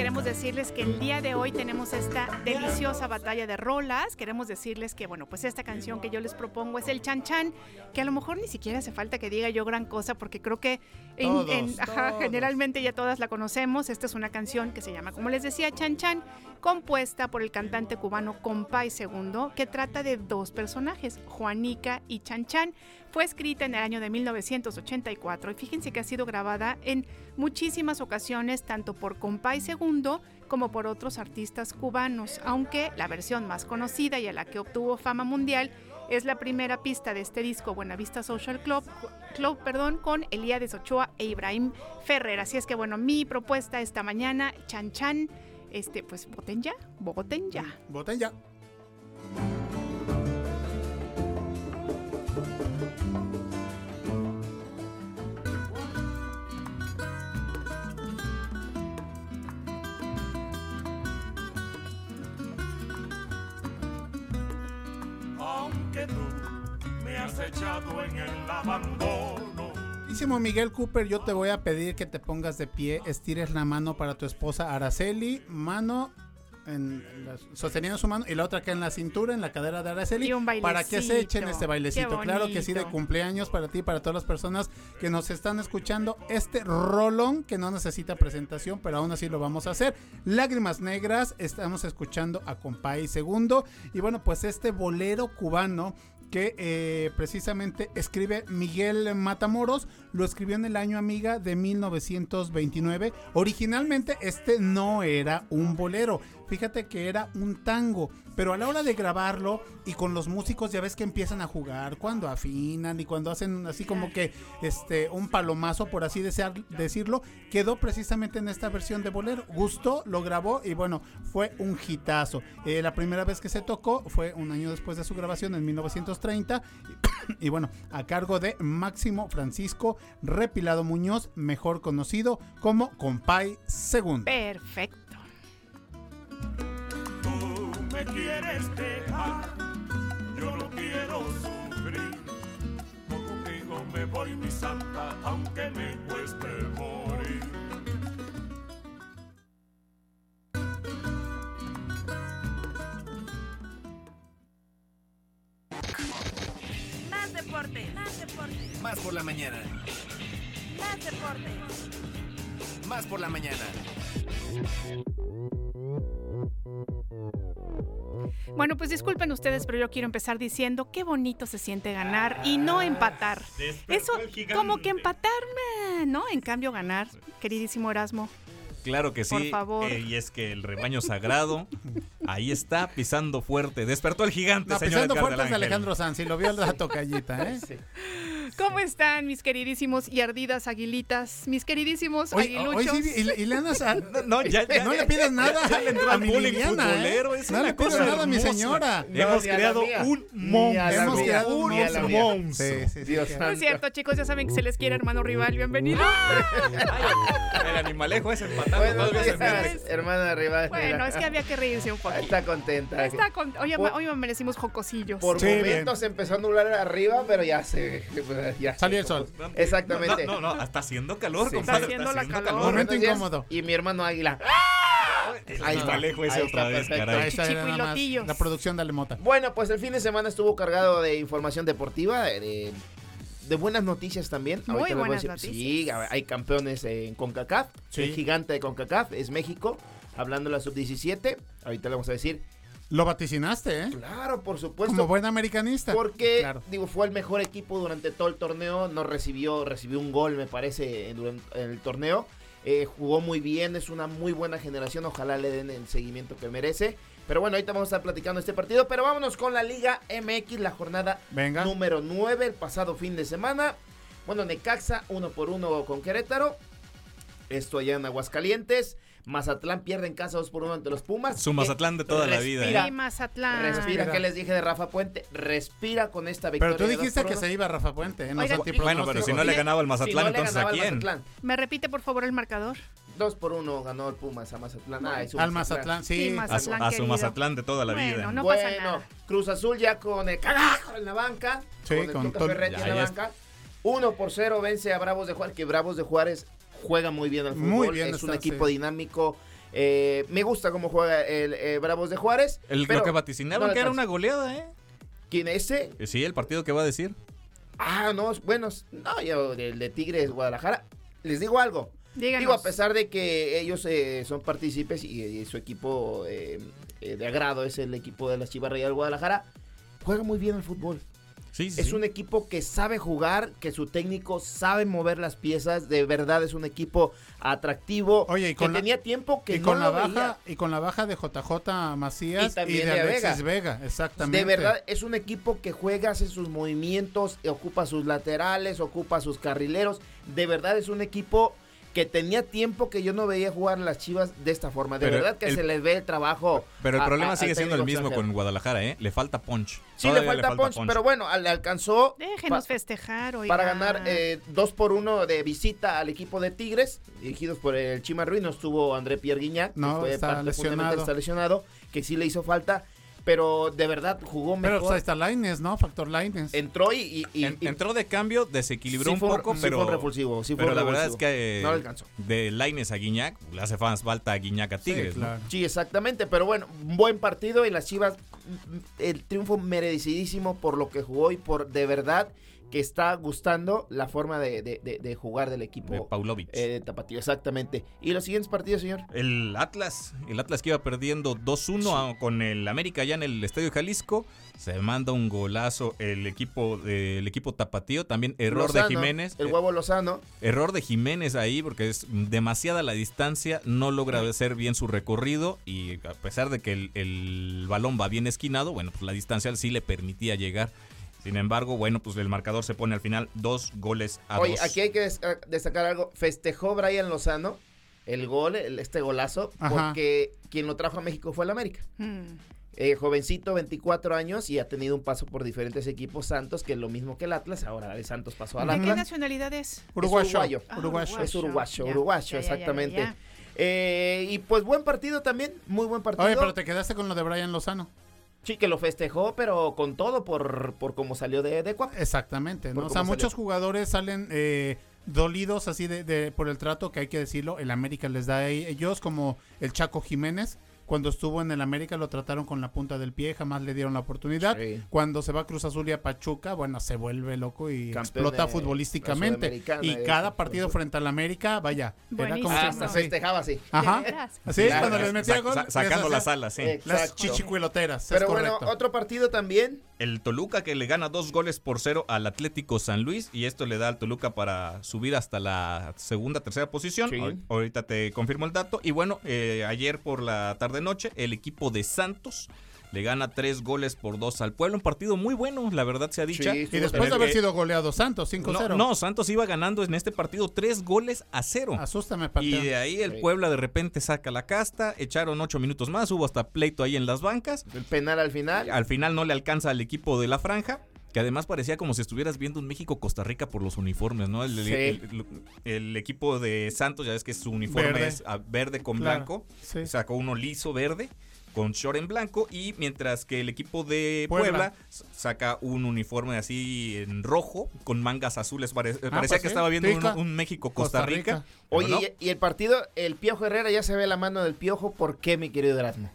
Queremos decirles que el día de hoy tenemos esta deliciosa batalla de rolas. Queremos decirles que, bueno, pues esta canción que yo les propongo es el Chan Chan, que a lo mejor ni siquiera hace falta que diga yo gran cosa, porque creo que generalmente ya todas la conocemos. Esta es una canción que se llama, como les decía, Chan Chan, compuesta por el cantante cubano Compay Segundo, que trata de dos personajes, Juanica y Chan Chan. Fue escrita en el año de 1984 y fíjense que ha sido grabada en muchísimas ocasiones, tanto por Compay Segundo como por otros artistas cubanos, aunque la versión más conocida y a la que obtuvo fama mundial es la primera pista de este disco Buenavista Social Club, Club perdón, con Elías Ochoa e Ibrahim Ferrer. Así es que bueno, mi propuesta esta mañana, Chan Chan, este, pues voten ya, voten ya. Voten ya. Has echado en el abandono. Miguel Cooper, yo te voy a pedir que te pongas de pie, estires la mano para tu esposa Araceli, mano en, sosteniendo su mano y la otra acá en la cintura, en la cadera de Araceli, para que se echen este bailecito. Claro que sí, de cumpleaños para ti, para todas las personas que nos están escuchando. Este rolón que no necesita presentación, pero aún así lo vamos a hacer. Lágrimas Negras, estamos escuchando a Compay Segundo. Y bueno, pues este bolero cubano que eh, precisamente escribe Miguel Matamoros, lo escribió en el año amiga de 1929. Originalmente este no era un bolero, fíjate que era un tango, pero a la hora de grabarlo y con los músicos ya ves que empiezan a jugar cuando afinan y cuando hacen así como que este un palomazo por así decirlo, quedó precisamente en esta versión de bolero. Gustó, lo grabó y bueno, fue un hitazo. Eh, la primera vez que se tocó fue un año después de su grabación en 1930 y bueno, a cargo de Máximo Francisco Repilado Muñoz, mejor conocido como Compay Segundo. Perfecto me quieres dejar, yo no quiero sufrir. contigo me voy mi santa, aunque me cueste morir. Más deporte, más deporte. Más por la mañana. Más deporte. Más por la mañana. Bueno, pues disculpen ustedes, pero yo quiero empezar diciendo qué bonito se siente ganar y no empatar. Eso, como que empatarme, ¿no? En cambio, ganar, queridísimo Erasmo. Claro que sí. Por favor. Eh, y es que el rebaño sagrado ahí está pisando fuerte. Despertó el gigante, no, señor Pisando fuerte es Alejandro Sanz, y lo vio la tocallita, ¿eh? Sí. ¿Cómo están mis queridísimos y ardidas aguilitas? Mis queridísimos aguiluchos. y, le andas a, no, ya, ya, no le pidas nada ya, le entró a mi Liliana, ¿eh? No le pidas nada a mi señora. Hemos creado un monstruo. Hemos creado un monstruo. Sí, sí, sí, no es cierto, chicos, ya saben que se les quiere, hermano rival. Bienvenido. el animalejo es empatado. Bueno, hermana rival. Bueno, es que había que reírse un poco. Está contenta. Está con... hoy, hoy merecimos jocosillos. Por momentos empezó a nublar arriba, pero ya se Salió el sol. Exactamente. No, no, no, está haciendo calor, Está haciendo la calor. Momento incómodo. Y mi hermano Águila. Ahí está. Alejo ese otra vez, caray. Ahí está la producción de Alemota. Bueno, pues el fin de semana estuvo cargado de información deportiva, de, de buenas noticias también. Muy buenas noticias. Sí, hay campeones en CONCACAF. El gigante de CONCACAF es México. Hablando de la sub-17, ahorita le vamos a decir lo vaticinaste, ¿eh? Claro, por supuesto. Como buen americanista. Porque, digo, fue el mejor equipo durante todo el torneo. No recibió, recibió un gol, me parece, en, el torneo. Eh, jugó muy bien, es una muy buena generación. Ojalá le den el seguimiento que merece. Pero bueno, ahorita vamos a estar platicando este partido. Pero vámonos con la Liga MX, la jornada número 9, el pasado fin de semana. Bueno, Necaxa, uno por uno con Querétaro. Esto allá en Aguascalientes. Mazatlán pierde en casa 2 por 1 ante los Pumas. Su Mazatlán de toda la vida. ¿eh? Sí, Mazatlán. Respira, ¿qué les dije de Rafa Puente? Respira con esta victoria. Pero tú dijiste que se iba Rafa Puente. ¿eh? bueno, pero si no le ganaba el Mazatlán, entonces ¿a quién? ¿Me repite por favor el marcador? 2 por 1 ganó el Pumas a Mazatlán. Ah, Al Mazatlán, sí. a, su Mazatlán de toda la vida. No pasa bueno, Cruz Azul ya con el cagajo en la banca. Sí, con, el Tuca en la banca. 1 por 0 vence a Bravos de Juárez, que Bravos de Juárez juega muy bien al fútbol. Muy bien es un equipo dinámico eh, me gusta cómo juega el eh, Bravos de Juárez. El, lo que vaticinaban que era una goleada, ¿eh? ¿Quién es ese? Eh, sí, el partido que va a decir. Ah, no, bueno, no, yo, el de Tigres Guadalajara. Les digo algo. Digo, a pesar de que ellos son partícipes y, su equipo de agrado es el equipo de las Chivas Real Guadalajara, juega muy bien el fútbol es un equipo que sabe jugar, que su técnico sabe mover las piezas. De verdad es un equipo atractivo. Oye, y con que tenía tiempo que y con la baja y con la baja de JJ Macías y, de, Alexis Vega. exactamente. De verdad es un equipo que juega, hace sus movimientos, ocupa sus laterales, ocupa sus carrileros. De verdad es un equipo que tenía tiempo que yo no veía jugar las Chivas de esta forma. De verdad que se les ve el trabajo. Pero el problema sigue siendo el mismo con Guadalajara, ¿eh? Le falta punch. Sí, le falta, punch, pero bueno, le alcanzó. Déjenos festejar hoy. Para ganar eh, dos por uno de visita al equipo de Tigres, dirigidos por el Chima Ruiz. No estuvo André Pierre Guiñac, no, que fue está lesionado. está lesionado, que sí le hizo falta. Pero de verdad jugó mejor. Pero pues está Laines, ¿no? Factor Laines. Entró y, y- En- y- entró de cambio, desequilibró Sí un poco, sí pero. fue un repulsivo, sí fue pero un la verdad es repulsivo. que. No le alcanzó. De Laines a Guiñac, le hace más falta a Guiñac a Tigres, ¿no? Sí, exactamente, pero bueno, un buen partido y las Chivas, el triunfo merecidísimo por lo que jugó y por de verdad que está gustando la forma de, de- de- de jugar del equipo De Paunovic. eh, de Tapatío, exactamente. ¿Y los siguientes partidos, señor? El Atlas, el Atlas que iba perdiendo 2-1 a- con el América ya en el Estadio Jalisco, se manda un golazo el equipo del equipo tapatío, también error Lozano, de Jiménez. El eh, huevo Lozano. Error de Jiménez ahí porque es demasiada la distancia, no logra hacer bien su recorrido y a pesar de que el, el balón va bien esquinado, bueno, pues la distancia sí le permitía llegar. Sin embargo, bueno, pues el marcador se pone al final dos goles a Oye, dos. aquí hay que des- destacar algo. Festejó Brian Lozano el gol, el- este golazo, Ajá. porque quien lo trajo a México fue el América. Mm. Eh, jovencito, 24 años y ha tenido un paso por diferentes equipos Santos, que es lo mismo que el Atlas. Ahora el Santos pasó al ¿De qué Atlas. nacionalidad es? Uruguayo. Es uruguayo. Ah, Uruguayo. Es uruguayo, Ya, uruguayo, ya, ya, ya, exactamente. ya. Eh, y pues buen partido también, muy buen partido. Oye, pero te quedaste con lo de Brian Lozano. Sí, que lo festejó, pero con todo por, por cómo salió de, de Cuapa. Exactamente, ¿no? O sea, muchos salió. jugadores salen eh, dolidos así de, de- por el trato que hay que decirlo. El América les da a ellos, como el Chaco Jiménez. Cuando estuvo en el América lo trataron con la punta del pie, jamás le dieron la oportunidad. Sí. Cuando se va a Cruz Azul y a Pachuca, bueno, se vuelve loco y Campeón explota de futbolísticamente. Y eh, cada Cruz partido Azul. frente al América, vaya, era como Hasta sí. festejaba así. Ajá. Así, Claro. cuando les metía Sa- gol. sa- sacando las alas, sí. Las es Pero bueno, otro partido también. El Toluca que le gana dos goles por cero al Atlético San Luis y esto le da al Toluca para subir hasta la segunda, tercera posición. Sí. Ahorita te confirmo el dato. Y bueno, eh, ayer por la tarde-noche el equipo de Santos le gana tres goles por dos al Pueblo. Un partido muy bueno, la verdad sea dicha. Sí, Y después de haber que- sido goleado Santos, 5-0. No, no, Santos iba ganando en este partido tres goles a cero. Asústame, Y Panteón. de ahí el Sí. Puebla de repente saca la casta, echaron ocho minutos más, hubo hasta pleito ahí en las bancas. El penal al final. Al final no le alcanza al equipo de la franja. Que además parecía como si estuvieras viendo un México-Costa Rica por los uniformes, ¿no? El, el- Sí. el- el equipo de Santos, ya ves que su uniforme Verde. es ah, verde con Claro, blanco. sí. Sacó uno liso verde con short en blanco. Y mientras que el equipo de Puebla. Saca un uniforme así en rojo con mangas azules. Pare- parecía pues que sí. estaba viendo un, México-Costa Costa Rica. Oye, no. y, y el partido, el Piojo Herrera ya se ve la mano del Piojo. ¿Por qué, mi querido Erasmo?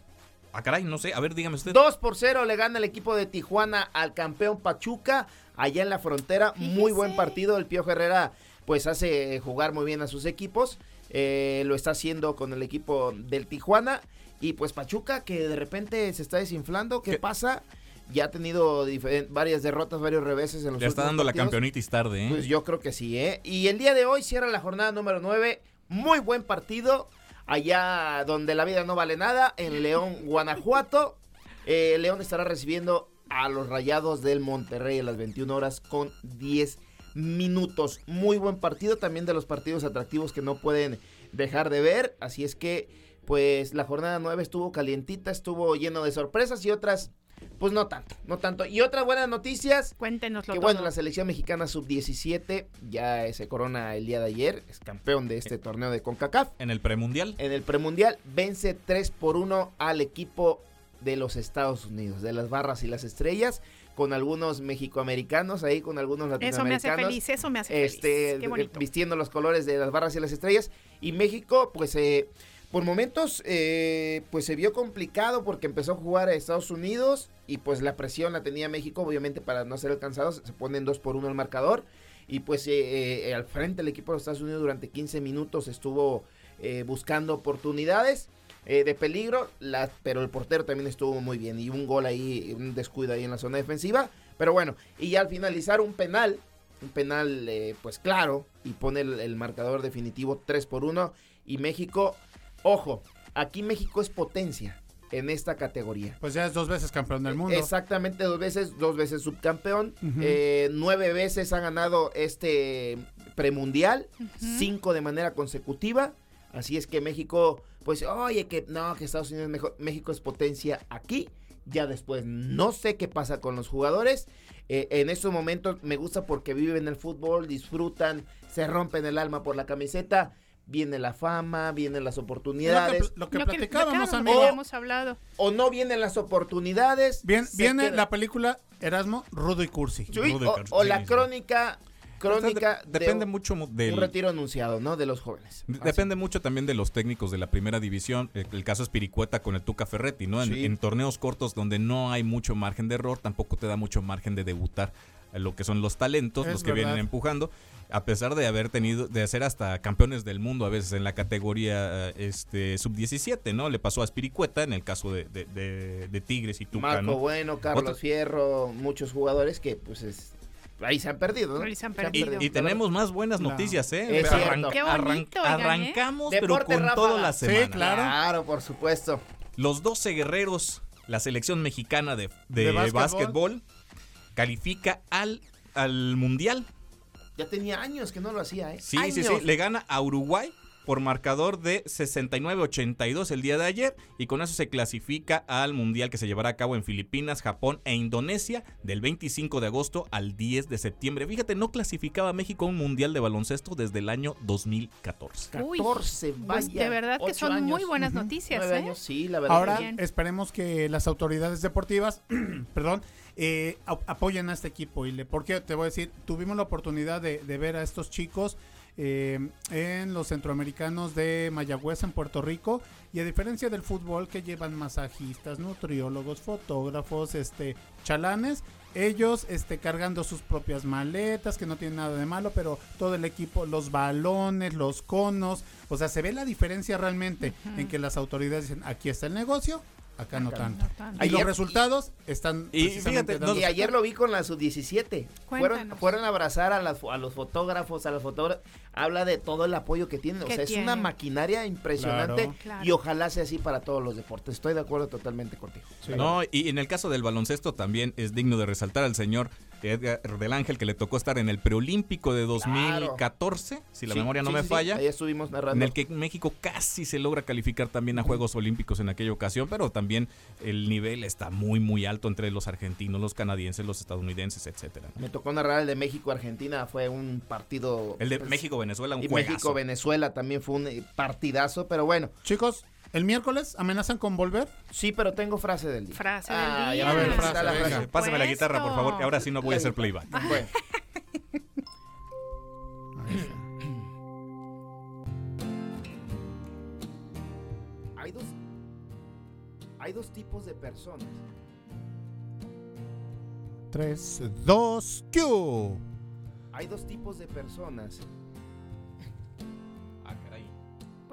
Ah, caray, no sé. A ver, dígame usted. 2 por 0 le gana el equipo de Tijuana al campeón Pachuca, allá en la frontera. Muy buen partido. El Piojo Herrera, pues hace jugar muy bien a sus equipos. Eh, lo está haciendo con el equipo del Tijuana. Y pues Pachuca, que de repente se está desinflando. ¿Qué, ¿Qué? pasa? Ya ha tenido varias derrotas, varios reveses en los Ya está dando la campeonitis tarde, ¿eh? Pues yo creo que sí, ¿eh? Y el día de hoy cierra la jornada número 9. Muy buen partido. Allá donde la vida no vale nada, en León, Guanajuato. Eh, León estará recibiendo a los Rayados del Monterrey a las 21 horas con 10 minutos. Muy buen partido, también de los partidos atractivos que no pueden dejar de ver. Así es que, pues la jornada 9 estuvo calientita, estuvo lleno de sorpresas y otras, pues no tanto, no tanto. Y otras buenas noticias. Cuéntenoslo Que todo. bueno, la selección mexicana sub-17 ya se corona el día de ayer, es campeón de este torneo de CONCACAF. En el premundial. En el premundial vence 3 por 1 al equipo de los Estados Unidos, de las barras y las estrellas, con algunos mexicoamericanos ahí, con algunos Eso me latinoamericanos. hace feliz, eso me hace este, feliz. Qué bonito. vistiendo los colores de las barras y las estrellas. Y México, pues eh, por momentos, eh, pues se vio complicado porque empezó a jugar a Estados Unidos y pues la presión la tenía México, obviamente para no ser alcanzados, se ponen 2 por 1 el marcador. Y pues eh, eh, al frente el equipo de Estados Unidos durante 15 minutos estuvo buscando oportunidades. de peligro, pero el portero también estuvo muy bien y un gol ahí, un descuido ahí en la zona defensiva, pero bueno, y ya al finalizar un penal, un penal pues claro y pone el, el marcador definitivo 3 por 1 y México, ojo, aquí México es potencia en esta categoría. Pues ya es dos veces campeón del mundo. Exactamente, dos veces, dos veces subcampeón. Eh, nueve veces ha ganado este premundial, cinco de manera consecutiva. Así es que México, pues, oye, que no, que Estados Unidos es mejor. México es potencia aquí. Ya después, no sé qué pasa con los jugadores. Eh, en estos momentos me gusta porque viven el fútbol, disfrutan, se rompen el alma por la camiseta. Viene la fama, vienen las oportunidades. Lo que, platicábamos, o, hablado. O no vienen las oportunidades. Bien, viene la película Erasmo, Rudo y Cursi. o, la crónica crónica depende mucho del un retiro anunciado, ¿no? De los jóvenes. Depende mucho también de los técnicos de la primera división. El, caso es Piricueta con el Tuca Ferretti, ¿no? En, torneos cortos donde no hay mucho margen de error, tampoco te da mucho margen de debutar lo que son los talentos, los que vienen empujando a pesar de haber tenido, de ser hasta campeones del mundo a veces en la categoría este sub-17, ¿no? Le pasó a Spiricueta en el caso de, de, Tigres y Tuca, Marco Bueno, Carlos Fierro, muchos jugadores que pues es, ahí se han perdido, ¿no? se han perdido. Y, tenemos más buenas noticias, ¿eh? Qué bonito, ¿eh? arrancamos, pero con toda la semana. Sí, claro. Claro, por supuesto. Los 12 guerreros, la selección mexicana de, de, básquetbol. califica al, al Mundial ya tenía años que no lo hacía, ¿eh? Sí, sí, sí. Le gana a Uruguay por marcador de 69-82 el día de ayer y con eso se clasifica al Mundial que se llevará a cabo en Filipinas, Japón e Indonesia del 25 de agosto al 10 de septiembre. Fíjate, no clasificaba México a un Mundial de baloncesto desde el año 2014. Uy, 14, pues, vaya. de verdad que son muy buenas noticias. ¿eh? sí, la verdad. Ahora esperemos que las autoridades deportivas, perdón, eh, apoyen a este equipo. Y le, porque te voy a decir, tuvimos la oportunidad de, ver a estos chicos eh, en los centroamericanos de Mayagüez en Puerto Rico y a diferencia del fútbol que llevan masajistas, nutriólogos, fotógrafos, este chalanes, ellos este cargando sus propias maletas, que no tienen nada de malo, pero todo el equipo, los balones, los conos, o sea, se ve la diferencia realmente en que las autoridades dicen, aquí está el negocio, Acá, no, tanto. Y los resultados están. Y fíjate, y ayer lo vi con la sub-17. Fueron, fueron a abrazar a, a los fotógrafos, a los fotógrafos. Habla de todo el apoyo que tienen. O sea, es una maquinaria impresionante y ojalá sea así para todos los deportes. Estoy de acuerdo totalmente contigo. No, y en el caso del baloncesto también es digno de resaltar al señor Edgar del Ángel, que le tocó estar en el preolímpico de 2014, si la memoria no me falla. ahí estuvimos narrando. En el que México casi se logra calificar también a Juegos Olímpicos en aquella ocasión, pero también el nivel está muy, muy alto entre los argentinos, los canadienses, los estadounidenses, etcétera. Me tocó narrar el de México-Argentina, fue un partido. El de pues, México-Venezuela, un Y México-Venezuela también fue un eh, partidazo, pero bueno. Chicos, ¿El miércoles amenazan con volver? Sí, pero tengo frase del día. Frase del ah, día. A ver, frase, la frase. Pásame la guitarra, por favor, que ahora sí no voy a hacer playback. Bueno. hay dos hay dos tipos de personas. Tres, dos, Q. Hay dos tipos de personas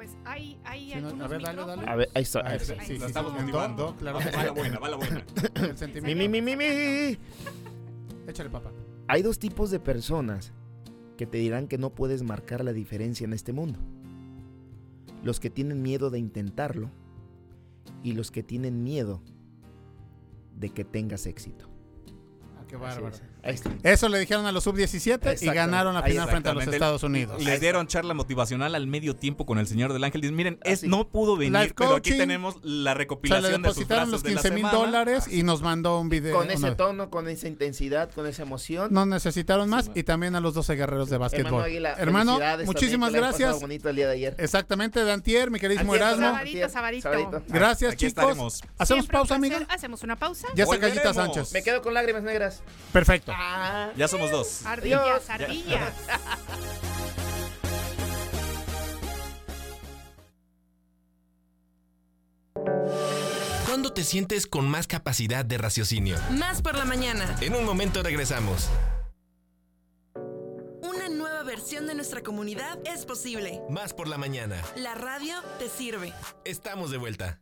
pues hay, hay algunos a ver, dale, dale. A ver, ahí está. Ahí está. Sí, sí, estamos motivando. Claro. Va la buena, va la buena. El sentimiento. Mi, mi, mi, mi, Échale, papá. Hay dos tipos de personas que te dirán que no puedes marcar la diferencia en este mundo. Los que tienen miedo de intentarlo y los que tienen miedo de que tengas éxito. Ah, qué bárbaro. Eso le dijeron a los sub-17 y ganaron la final frente a los Estados Unidos. Les dieron charla motivacional al medio tiempo con el señor del Ángel. Dicen, miren, es, no pudo venir, pero aquí tenemos la recopilación de sus los 15 mil dólares y nos mandó un video. Con ese tono, con esa intensidad, con esa emoción. No necesitaron más y también a los 12 guerreros de básquetbol. Hermano, muchísimas gracias. Bonito el día de ayer. Exactamente, de antier, mi queridísimo Erasmo. Sabadito, sabadito. Gracias, chicos. ¿Hacemos pausa, amiga? Hacemos una pausa. Ya está Gallita Sánchez. Me quedo con lágrimas negras. Perfecto. Ah. Ya somos dos. Ardillas, ardillas. ¿Cuándo te sientes con más capacidad de raciocinio? Más por la mañana. En un momento regresamos. Una nueva versión de nuestra comunidad es posible. Más por la mañana. La radio te sirve. Estamos de vuelta.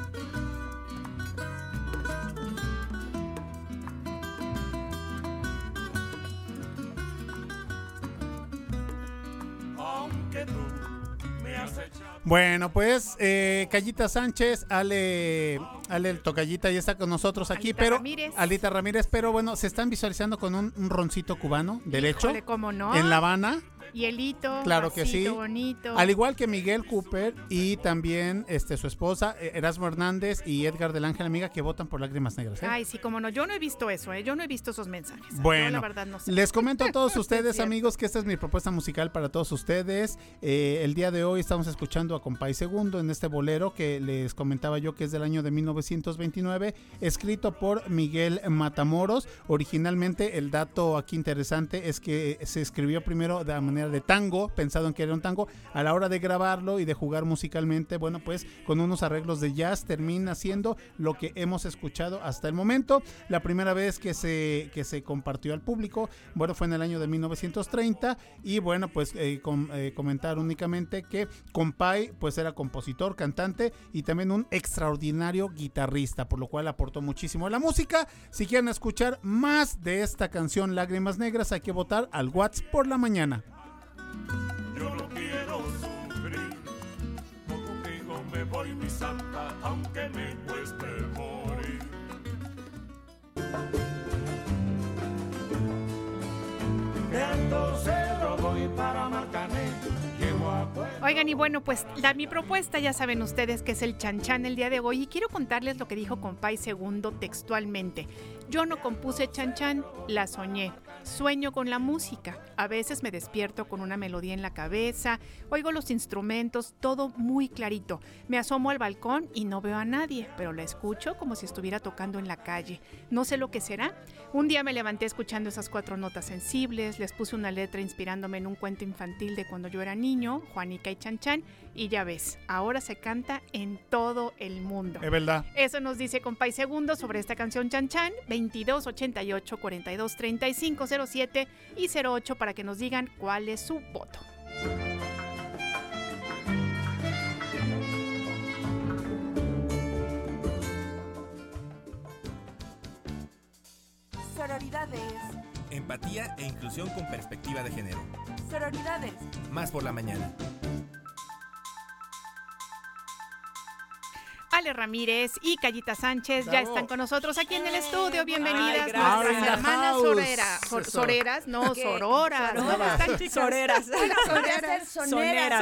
Bueno, pues eh, Callita Sánchez, Ale, Ale el Tocallita ya está con nosotros aquí, Alita pero Ramírez. Alita Ramírez, pero bueno, se están visualizando con un, un roncito cubano derecho Híjole, ¿cómo no? en La Habana. Hielito, Claro que sí. bonito. Al igual que Miguel Cooper y también este su esposa eh, Erasmo Hernández y Edgar del Ángel Amiga que votan por Lágrimas Negras. ¿eh? Ay, sí, cómo no. Yo no he visto eso, ¿eh? Yo no he visto esos mensajes. Yo, Bueno, la verdad no sé. les comento a todos ustedes, amigos, que esta es mi propuesta musical para todos ustedes. Eh, el día de hoy estamos escuchando a Compay Segundo en este bolero que les comentaba yo que es del año de 1929, escrito por Miguel Matamoros. Originalmente, el dato aquí interesante es que se escribió primero de la manera de tango, pensado en que era un tango. A la hora de grabarlo y de jugar musicalmente, bueno, pues con unos arreglos de jazz termina siendo lo que hemos escuchado hasta el momento. La primera vez que se, que se compartió al público, bueno, fue en el año de 1930 y bueno, pues eh, com- eh, comentar únicamente que Compay pues era compositor, cantante y también un extraordinario guitarrista, por lo cual aportó muchísimo a la música. Si quieren escuchar más de esta canción Lágrimas Negras, hay que votar al WhatsApp por la mañana. Yo no quiero sufrir, contigo me voy mi santa, aunque me cueste morir. De Alto Cerro voy para Marcané. Oigan, y bueno, pues la, mi propuesta ya saben ustedes que es el chanchan el día de hoy y quiero contarles lo que dijo Compay Segundo textualmente. Yo no compuse chanchan, la soñé. Sueño con la música. A veces me despierto con una melodía en la cabeza, oigo los instrumentos, todo muy clarito. Me asomo al balcón y no veo a nadie, pero la escucho como si estuviera tocando en la calle. No sé lo que será. Un día me levanté escuchando esas cuatro notas sensibles, les puse una letra inspirándome en un cuento infantil de cuando yo era niño, Juanica y Chan Chan, y ya ves, ahora se canta en todo el mundo. Es verdad. Eso nos dice Compay Segundo sobre esta canción Chan Chan, 22 88 42 35 07 y 08 para que nos digan cuál es su voto. Sororidades, Empatía e inclusión con perspectiva de género. sororidades. Más por la mañana. Ale Ramírez y Callita Sánchez ya están con nosotros aquí en el estudio. Bienvenidas Ay, nuestras hermanas house. soreras. Sor- Eso. soreras, no, ¿Qué? sororas. ¿Cómo Sororas. están, chicas? Soreras. Soneras. soneras.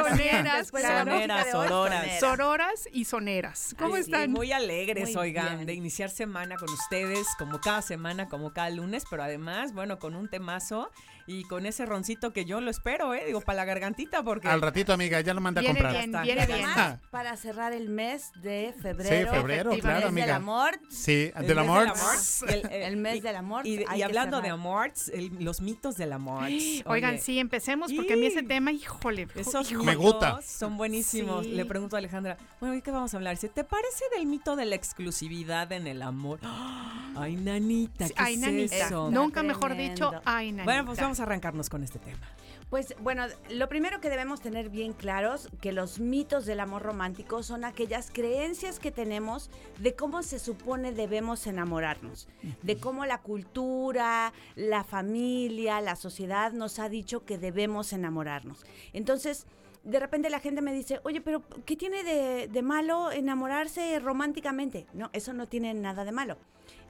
Soneras, de hoy, Sororas. soneras. Sororas y soneras. ¿Cómo Ay, sí, están? muy alegres, Muy oigan, bien. de iniciar semana con ustedes, como cada semana, como cada lunes, pero además, bueno, con un temazo y con ese roncito que yo lo espero, ¿eh? Digo, para la gargantita, porque... Al ratito, amiga, ya lo manda a comprar. bien, Y viene bien. además, para cerrar el mes de febrero. Sí, febrero, claro, el amiga. del amor. Sí, El del mes amor. El, El mes del amor. Y, y hablando de amor, el- los mitos del amor. Oigan, sí, empecemos porque a mí ese tema, híjole. Esos híjole. mitos son buenísimos. Sí. Le pregunto a Alejandra, bueno, ¿y qué vamos a hablar? Dice, ¿te parece del mito de la exclusividad en el amor? Ay, nanita, ¿qué Ay, es nanita. eso? Nunca mejor dicho, ay, nanita. Bueno, pues vamos a arrancarnos con este tema. Pues bueno, lo primero que debemos tener bien claros que los mitos del amor romántico son aquellas creencias que tenemos de cómo se supone debemos enamorarnos, de cómo la cultura, la familia, la sociedad nos ha dicho que debemos enamorarnos. Entonces, de repente la gente me dice, oye, pero ¿qué tiene de, de malo enamorarse románticamente? No, eso no tiene nada de malo.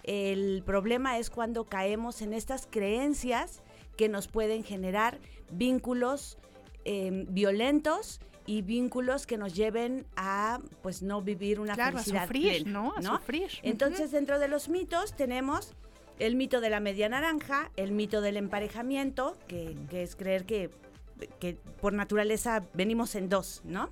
El problema es cuando caemos en estas creencias que nos pueden generar vínculos eh, violentos y vínculos que nos lleven a pues no vivir una Claro, a felicidad sufrir, plena, ¿no? A sufrir. Entonces, dentro de los mitos tenemos el mito de la media naranja, el mito del emparejamiento, que, que es creer que, que por naturaleza venimos en dos, ¿no?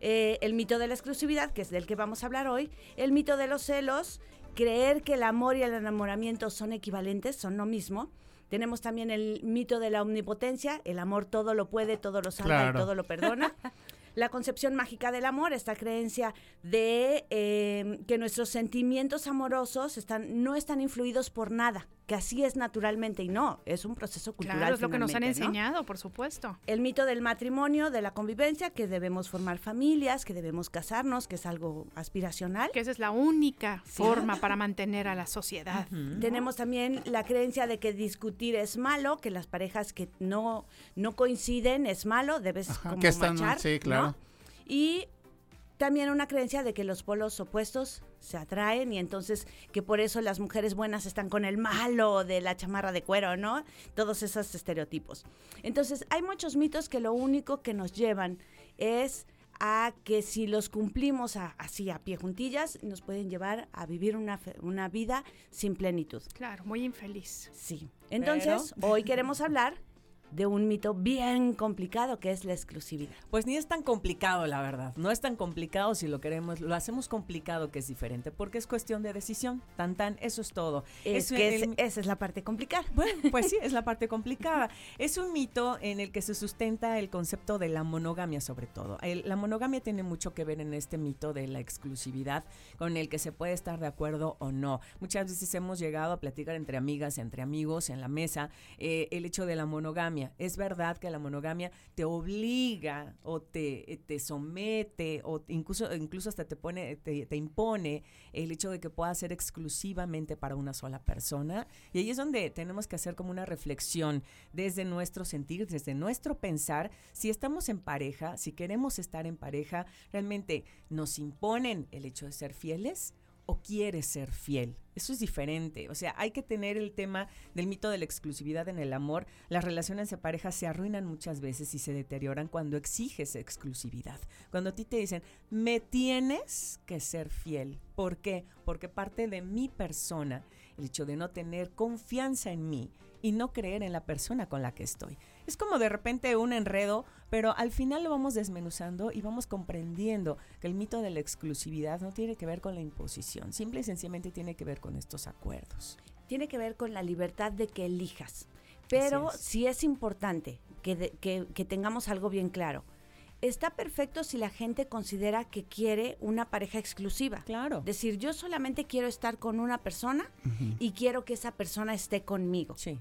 Eh, el mito de la exclusividad, que es del que vamos a hablar hoy, el mito de los celos, creer que el amor y el enamoramiento son equivalentes, son lo mismo. Tenemos también el mito de la omnipotencia, el amor todo lo puede, todo lo salva Claro. y todo lo perdona. La concepción mágica del amor, esta creencia de eh, que nuestros sentimientos amorosos están, no están influidos por nada, que así es naturalmente y no, es un proceso cultural. Claro, es lo que nos han enseñado, por supuesto. El mito del matrimonio, de la convivencia, que debemos formar familias, que debemos casarnos, que es algo aspiracional. Que esa es la única forma para mantener a la sociedad. Tenemos también la creencia de que discutir es malo, que las parejas que no, no coinciden es malo, debes como que están- machar, sí, claro. ¿no? Y también una creencia de que los polos opuestos se atraen y entonces que por eso las mujeres buenas están con el malo de la chamarra de cuero, ¿no? Todos esos estereotipos. Entonces hay muchos mitos que lo único que nos llevan es a que si los cumplimos así a pie juntillas, nos pueden llevar a vivir una, una vida sin plenitud. Claro, muy infeliz. Sí. Entonces, hoy queremos hablar de un mito bien complicado que es la exclusividad. Pues ni es tan complicado, la verdad. No es tan complicado si lo queremos, lo hacemos complicado que es diferente, porque es cuestión de decisión. Tan tan, eso es todo. Es, que esa es la parte complicada. Bueno, pues sí, es la parte complicada. Es un mito en el que se sustenta el concepto de la monogamia sobre todo. la monogamia tiene mucho que ver en este mito de la exclusividad, con el que se puede estar de acuerdo o no. Muchas veces hemos llegado a platicar entre amigas, entre amigos, en la mesa, eh, el hecho de la monogamia es verdad que la monogamia te obliga o te, te somete o incluso, incluso hasta te, pone, te, te, impone el hecho de que pueda ser exclusivamente para una sola persona. Y ahí es donde tenemos que hacer como una reflexión desde nuestro sentir, desde nuestro pensar, si estamos en pareja, si queremos estar en pareja, realmente nos imponen el hecho de ser fieles o quieres ser fiel. Eso es diferente. O sea, hay que tener el tema del mito de la exclusividad en el amor. Las relaciones de pareja se arruinan muchas veces y se deterioran cuando exiges exclusividad. Cuando a ti te dicen, me tienes que ser fiel. ¿Por qué? Porque parte de mi persona, el hecho de no tener confianza en mí y no creer en la persona con la que estoy. Es como de repente un enredo, pero al final lo vamos desmenuzando y vamos comprendiendo que el mito de la exclusividad no tiene que ver con la imposición, simple y sencillamente tiene que ver con estos acuerdos. Tiene que ver con la libertad de que elijas. Pero sí es importante que, que tengamos algo bien claro está perfecto si la gente considera que quiere una pareja exclusiva. Claro. Decir, yo solamente quiero estar con una persona y quiero que esa persona esté conmigo. Sí.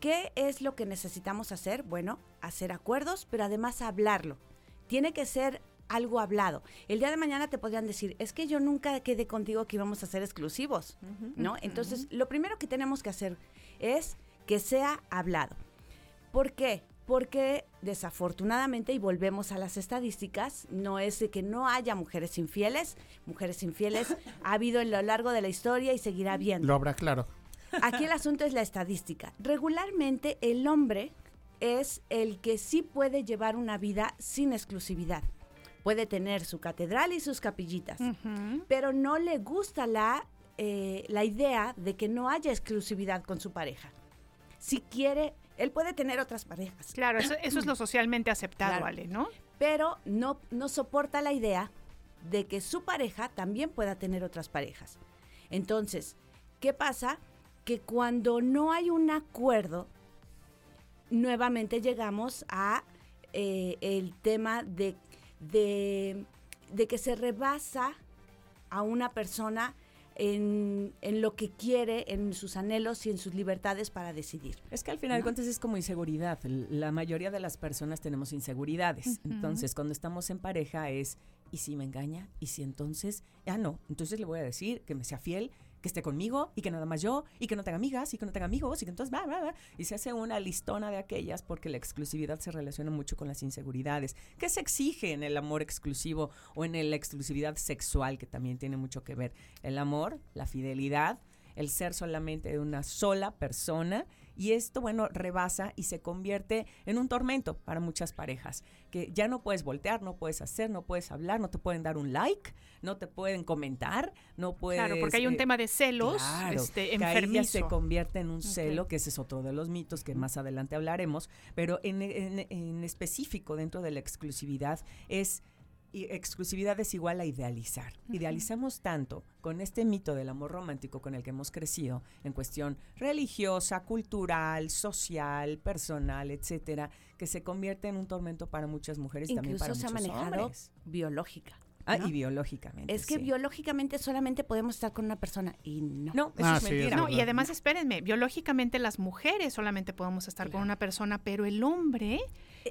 ¿Qué es lo que necesitamos hacer? Bueno, hacer acuerdos, pero además hablarlo. Tiene que ser algo hablado. El día de mañana te podrían decir, es que yo nunca quedé contigo que íbamos a ser exclusivos, ¿no? Entonces, lo primero que tenemos que hacer es que sea hablado. ¿Por qué? Porque desafortunadamente, y volvemos a las estadísticas, no es de que no haya mujeres infieles, mujeres infieles ha habido en lo largo de la historia y seguirá habiendo. Lo habrá claro. Aquí el asunto es la estadística. Regularmente el hombre es el que sí puede llevar una vida sin exclusividad. Puede tener su catedral y sus capillitas, pero no le gusta la, eh, la idea de que no haya exclusividad con su pareja. Si quiere, él puede tener otras parejas. Claro, eso, es lo socialmente aceptado, ¿vale? ¿no? Pero no, no soporta la idea de que su pareja también pueda tener otras parejas. Entonces, ¿qué pasa? Que cuando no hay un acuerdo, nuevamente llegamos a eh, el tema de, de, que se rebasa a una persona en, lo que quiere, en sus anhelos y en sus libertades para decidir. Es que al final de cuentas es como inseguridad. La mayoría de las personas tenemos inseguridades. Entonces, cuando estamos en pareja es, ¿y si me engaña? ¿Y si entonces? Ah, no, entonces le voy a decir que me sea fiel que esté conmigo y que nada más yo y que no tenga amigas y que no tenga amigos y que entonces va, va, va. Y se hace una listona de aquellas porque la exclusividad se relaciona mucho con las inseguridades. ¿Qué se exige en el amor exclusivo o en la exclusividad sexual que también tiene mucho que ver? El amor, la fidelidad, el ser solamente de una sola persona y esto, bueno, rebasa y se convierte en un tormento para muchas parejas, que ya no puedes voltear, no puedes hacer, no puedes hablar, no te pueden dar un like, no te pueden comentar, no puedes... Claro, porque hay un eh, tema de celos este, enfermizo. se convierte en un celo, que ese es otro de los mitos que más adelante hablaremos, pero en, en específico dentro de la exclusividad es y exclusividad es igual a idealizar. Idealizamos tanto con este mito del amor romántico con el que hemos crecido en cuestión religiosa, cultural, social, personal, etcétera, que se convierte en un tormento para muchas mujeres y también para muchos hombres. se ha manejado biológica. Ah, y biológicamente. Es que biológicamente solamente podemos estar con una persona y no. No, eso ah, es mentira. no, y además, espérenme, biológicamente las mujeres solamente podemos estar con una persona, pero el hombre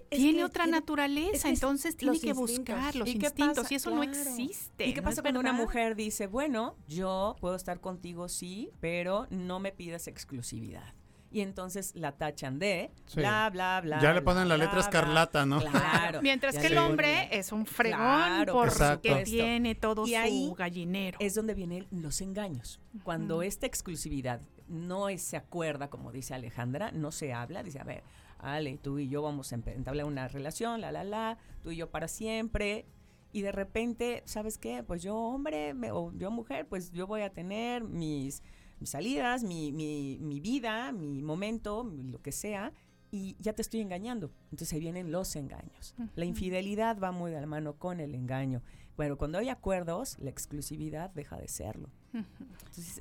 tiene otra naturaleza, entonces tiene que buscar los instintos y eso no existe. ¿Y qué pasa cuando una mujer dice, bueno, yo puedo estar contigo sí, pero no me pidas exclusividad? Y entonces la tachan de bla, bla, bla. Ya le ponen la letra escarlata, ¿no? Claro. Mientras que el hombre es un fregón porque tiene todo y su ahí gallinero. Es donde vienen los engaños. Cuando esta exclusividad no se acuerda, como dice Alejandra, no se habla, dice, a ver, Ale, tú y yo vamos a entablar una relación, la, la, la, tú y yo para siempre. Y de repente, ¿sabes qué? Pues yo hombre o yo mujer, pues yo voy a tener mis, mis salidas, mi, mi, mi vida, mi momento, lo que sea, y ya te estoy engañando. Entonces ahí vienen los engaños. La infidelidad va muy de la mano con el engaño. Bueno, cuando hay acuerdos, la exclusividad deja de serlo.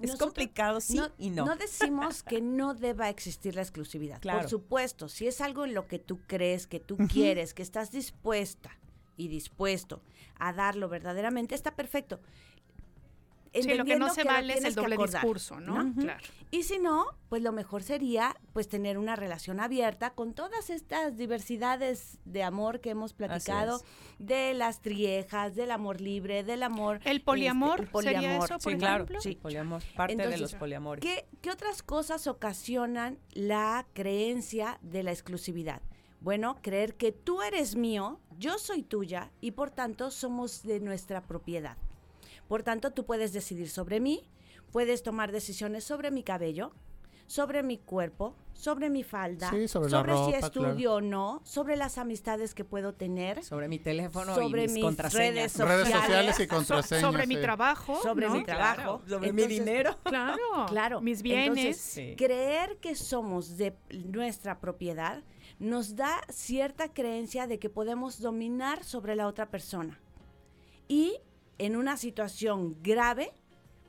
es complicado, sí y no. No decimos que no deba existir la exclusividad. Por supuesto, si es algo en lo que tú crees, que tú quieres, que estás dispuesta y dispuesto a darlo verdaderamente, está perfecto. Sí, lo que no se vale es el doble discurso, ¿no? Claro. Y si no, pues lo mejor sería pues tener una relación abierta con todas estas diversidades de amor que hemos platicado, de las triejas, del amor libre, del amor el poliamor, este, ¿sería eso, por sí, claro, sí, poliamor, parte de los poliamores. ¿qué, ¿Qué otras cosas ocasionan la creencia de la exclusividad? Bueno, creer que tú eres mío, yo soy tuya y por tanto somos de nuestra propiedad. Por tanto, tú puedes decidir sobre mí, puedes tomar decisiones sobre mi cabello, sobre mi cuerpo, sobre mi falda, sobre, si estudio o no, sobre las amistades que puedo tener, sobre mi teléfono sobre y mis, Redes sociales, y contraseñas. sobre mi trabajo, sobre mi trabajo, sobre mi dinero, claro, claro, mis bienes. creer que somos de nuestra propiedad nos da cierta creencia de que podemos dominar sobre la otra persona. Y en una situación grave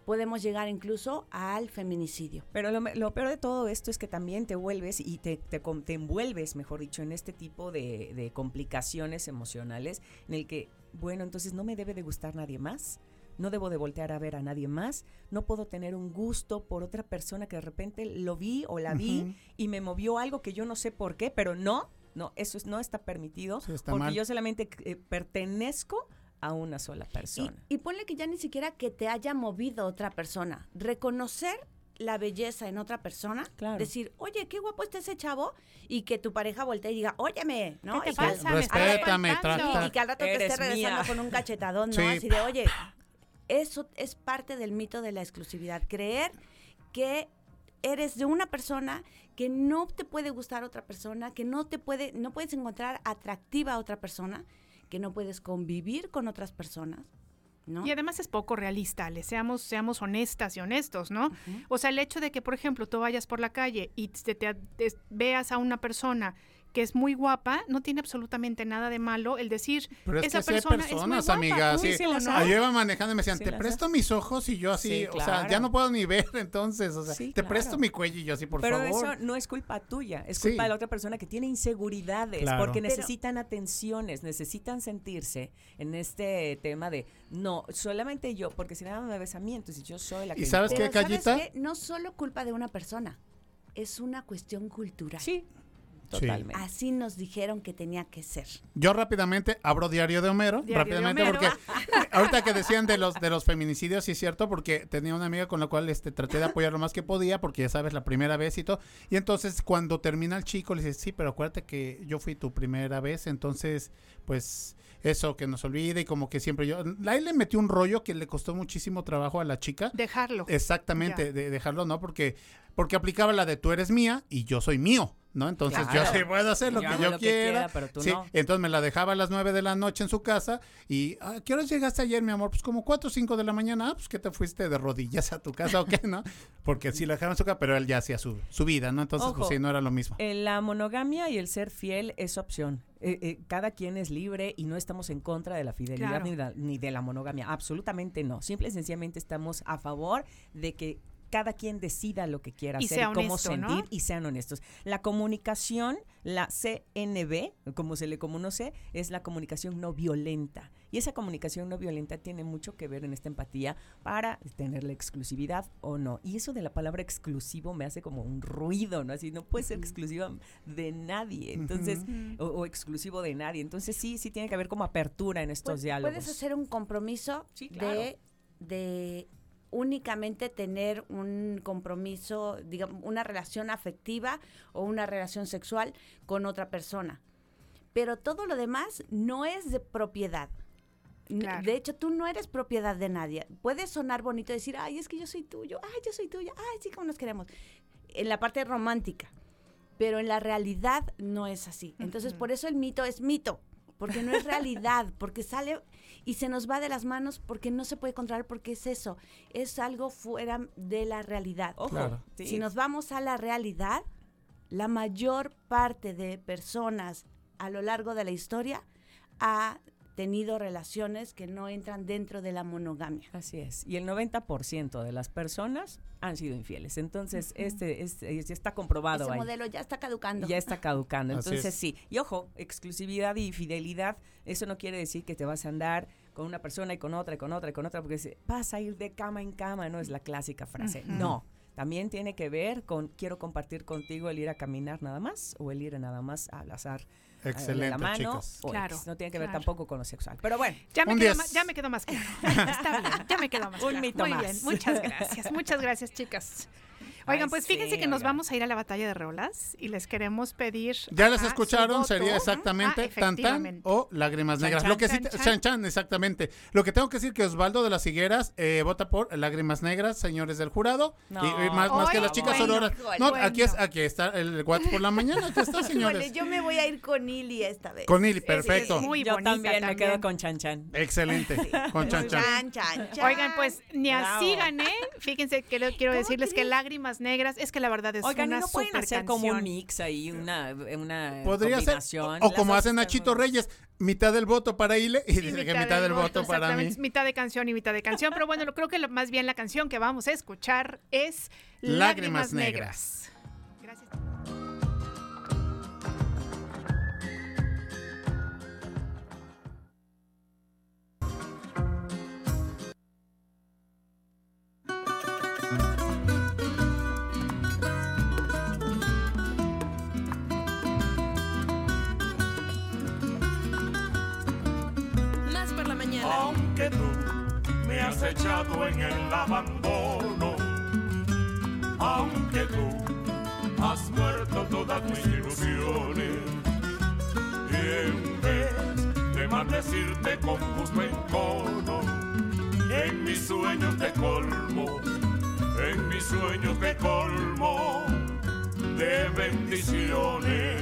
podemos llegar incluso al feminicidio. Pero lo, peor de todo esto es que también te vuelves y te, te, envuelves, mejor dicho, en este tipo de, de, complicaciones emocionales en el que, bueno, entonces no me debe de gustar nadie más, no debo de voltear a ver a nadie más, no puedo tener un gusto por otra persona que de repente lo vi o la vi y me movió algo que yo no sé por qué, pero no, no, eso no está permitido porque yo solamente eh, pertenezco a una sola persona. Y, ponle que ya ni siquiera que te haya movido otra persona. Reconocer la belleza en otra persona, decir, oye, qué guapo está ese chavo, y que tu pareja voltee y diga, óyeme, ¿no? ¿Qué te pasa? Respétame, Y, que al rato te esté regresando con un cachetadón, ¿no? Así de, oye, eso es parte del mito de la exclusividad. Creer que eres de una persona que no te puede gustar otra persona, que no te puede, no puedes encontrar atractiva a otra persona que no puedes convivir con otras personas. ¿No? Y además es poco realista, le seamos, seamos honestas y honestos, ¿no? O sea, el hecho de que, por ejemplo, tú vayas por la calle y te, te veas a una persona que es muy guapa, no tiene absolutamente nada de malo el decir Pero es esa que persona hay personas, es muy guapa. amiga, sí. Ahí iba manejando y me decían, te presto mis ojos y yo así, o sea, ya no puedo ni ver entonces, o sea, te presto mi cuello y yo así, por Pero favor. Pero eso no es culpa tuya, es culpa de la otra persona que tiene inseguridades, porque necesitan atenciones, necesitan sentirse en este tema de, no, solamente yo, porque si nada me ves a mí, entonces yo soy la que... ¿Y sabes qué, Callita? ¿sabes qué? No solo culpa de una persona, es una cuestión cultural. Sí, Así nos dijeron que tenía que ser. Yo rápidamente abro Diario de Homero, rápidamente porque ahorita que decían de los de los feminicidios, sí es cierto, porque tenía una amiga con la cual este traté de apoyar lo más que podía, porque ya sabes, la primera vez y todo. Y entonces cuando termina el chico le dice, sí, pero acuérdate que yo fui tu primera vez, entonces, pues eso que nos olvide y como que siempre yo ahí le metió un rollo que le costó muchísimo trabajo a la chica dejarlo exactamente de dejarlo no porque porque aplicaba la de tú eres mía y yo soy mío ¿no? Entonces yo sí puedo hacer lo que yo quiera. sí, Entonces me la dejaba a las nueve de la noche en su casa y ¿a ah, qué horas llegaste ayer, mi amor? Pues como cuatro o cinco de la mañana. Ah, pues que te fuiste de rodillas a tu casa o qué, ¿no? Porque sí la dejaba en su casa, pero él ya hacía su, su vida, ¿no? Entonces, pues sí, no era lo mismo. La monogamia y el ser fiel es opción. Eh, eh, cada quien es libre y no estamos en contra de la fidelidad ni, ni de la monogamia. Absolutamente no. Simple y sencillamente estamos a favor de que cada quien decida lo que quiera hacer y cómo sentir y sean honestos. La comunicación, la CNB, como se le conoce, es la comunicación no violenta. Y esa comunicación no violenta tiene mucho que ver en esta empatía para tener la exclusividad o no. Y eso de la palabra exclusivo me hace como un ruido, ¿no? Así no puede ser exclusiva de nadie, entonces, o, exclusivo de nadie. Entonces sí, sí tiene que haber como apertura en estos diálogos. Puedes hacer un compromiso de, de únicamente tener un compromiso, digamos, una relación afectiva o una relación sexual con otra persona. Pero todo lo demás no es de propiedad. De hecho, tú no eres propiedad de nadie. Puede sonar bonito decir, ay, es que yo soy tuyo, ay, yo soy tuya, ay, sí, como nos queremos. En la parte romántica. Pero en la realidad no es así. Entonces, por eso el mito es mito, porque no es realidad, porque sale y se nos va de las manos porque no se puede controlar porque es eso, es algo fuera de la realidad. Ojo, si nos vamos a la realidad, la mayor parte de personas a lo largo de la historia ha tenido relaciones que no entran dentro de la monogamia. Así es. Y el 90% de las personas han sido infieles. Entonces, este, este, ya está comprobado Ese modelo ya está caducando. Ya está caducando. Entonces, sí. Y ojo, exclusividad y fidelidad, eso no quiere decir que te vas a andar con una persona y con otra y con otra y con otra, porque vas a ir de cama en cama, no es la clásica frase. No. También tiene que ver con quiero compartir contigo el ir a caminar nada más o el ir nada más al azar Excelente, la mano. Claro, no tiene que ver tampoco con lo sexual. Pero bueno, ya me, quedó más, ya me quedó más claro. Está bien, ya me quedó más Un mito Muy más. bien, muchas gracias. Muchas gracias, chicas. Oigan, pues fíjense que nos vamos a ir a la batalla de rolas y les queremos pedir. Ya les escucharon, sería exactamente ah, tan o lágrimas negras. Lo que sí, chan, chan, exactamente. Lo que tengo que decir que Osvaldo de las Higueras eh, vota por lágrimas negras, señores del jurado. y, más, más que las chicas bueno, No, aquí, es, aquí está el WhatsApp por la mañana. Aquí está, señores. yo me voy a ir con Ili esta vez. Con Ili, perfecto. muy yo también, me quedo con Chan Chan. Excelente, con Chan Chan. Oigan, pues ni así gané. Fíjense que quiero decirles que lágrimas negras, es que la verdad es Oigan, una no pueden hacer como un mix ahí, una, una Podría ser, o, como hacen Nachito Reyes, mitad del voto para Ile y, dice que mitad del voto, para mí. Mitad de canción y mitad de canción, pero bueno, creo que más bien la canción que vamos a escuchar es Lágrimas, negras. Gracias. Has echado en el abandono, aunque tú has muerto todas mis ilusiones, y en vez de maldecirte con justo encono, en mis sueños te colmo, en mis sueños te colmo de bendiciones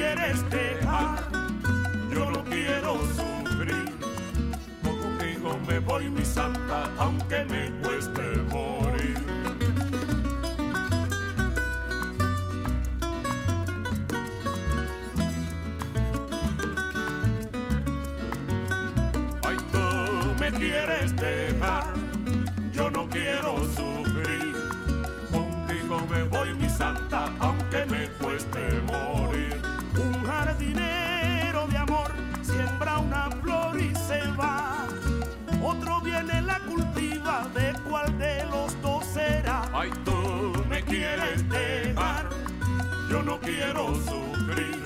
Quieres dejar, yo no quiero sufrir. Contigo me voy mi santa, aunque me no quiero sufrir.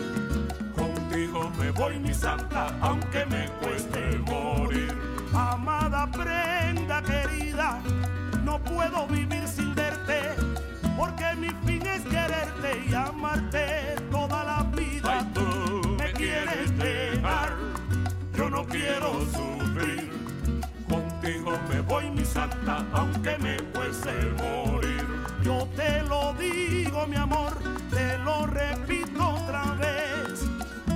Contigo me voy, mi santa, aunque me cueste morir. Amada prenda querida, no puedo vivir sin verte, porque mi fin es quererte y amarte toda la vida. tú me quieres dejar, yo no quiero sufrir. Contigo me voy, mi santa, aunque me fuese morir. Yo te lo digo, mi amor, te lo repito otra vez.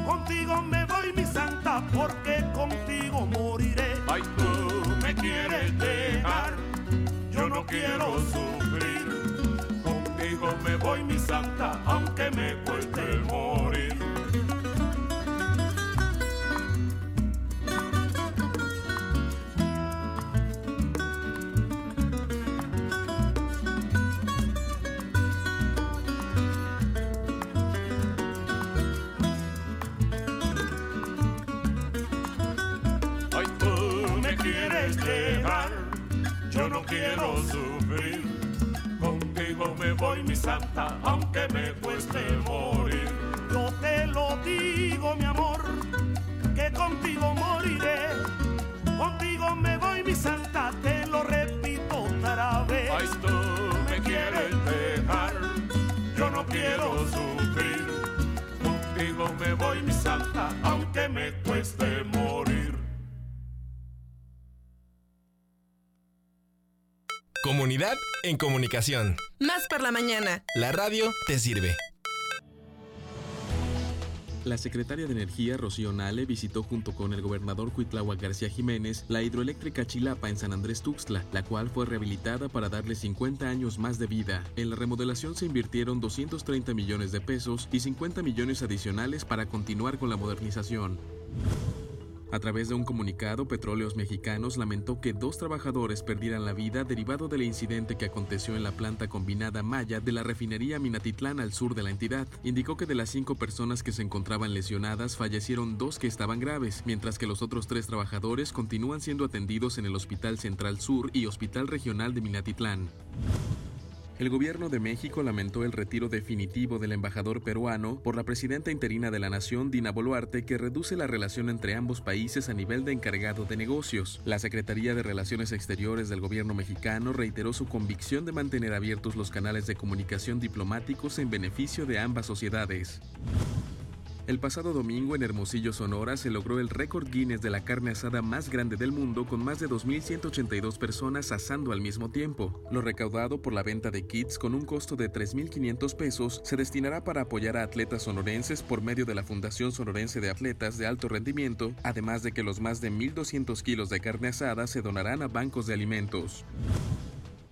Contigo me voy, mi santa, porque contigo moriré. Ay, tú quieres dejar, yo no quiero sufrir. Contigo me voy mi santa, aunque me cueste voy, mi santa, aunque me cueste morir. Yo te lo digo, mi amor, que contigo moriré. Contigo me voy, mi santa, te lo repito otra vez. Ay, tú me quieres dejar, yo no quiero sufrir. Contigo me voy, mi santa, aunque me cueste morir. Comunidad en comunicación. Más por la mañana. La radio te sirve. La secretaria de Energía, Rocío Nale, visitó junto con el gobernador Cuitláhuac García Jiménez la hidroeléctrica Chilapa en San Andrés Tuxtla, la cual fue rehabilitada para darle 50 años más de vida. En la remodelación se invirtieron 230 millones de pesos y 50 millones adicionales para continuar con la modernización. A través de un comunicado, Petróleos Mexicanos lamentó que dos trabajadores perdieran la vida derivado del incidente que aconteció en la planta combinada Maya de la refinería Minatitlán al sur de la entidad. Indicó que de las cinco personas que se encontraban lesionadas, fallecieron dos que estaban graves, mientras que los otros tres trabajadores continúan siendo atendidos en el Hospital Central Sur y Hospital Regional de Minatitlán. El gobierno de México lamentó el retiro definitivo del embajador peruano por la presidenta interina de la nación, Dina Boluarte, que reduce la relación entre ambos países a nivel de encargado de negocios. La Secretaría de Relaciones Exteriores del gobierno mexicano reiteró su convicción de mantener abiertos los canales de comunicación diplomáticos en beneficio de ambas sociedades. El pasado domingo en Hermosillo, Sonora, se logró el récord Guinness de la carne asada más grande del mundo con más de 2.182 personas asando al mismo tiempo. Lo recaudado por la venta de kits con un costo de 3.500 pesos se destinará para apoyar a atletas sonorenses por medio de la Fundación Sonorense de Atletas de Alto Rendimiento, además de que los más de 1.200 kilos de carne asada se donarán a bancos de alimentos.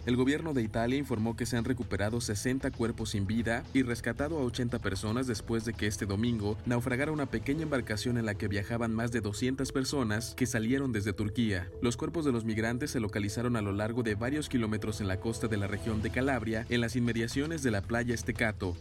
El gobierno de Italia informó que se han recuperado 60 cuerpos sin vida y rescatado a 80 personas después de que este domingo naufragara una pequeña embarcación en la que viajaban más de 200 personas que salieron desde Turquía. Los cuerpos de los migrantes se localizaron a lo largo de varios kilómetros en la costa de la región de Calabria, en las inmediaciones de la playa Estecato.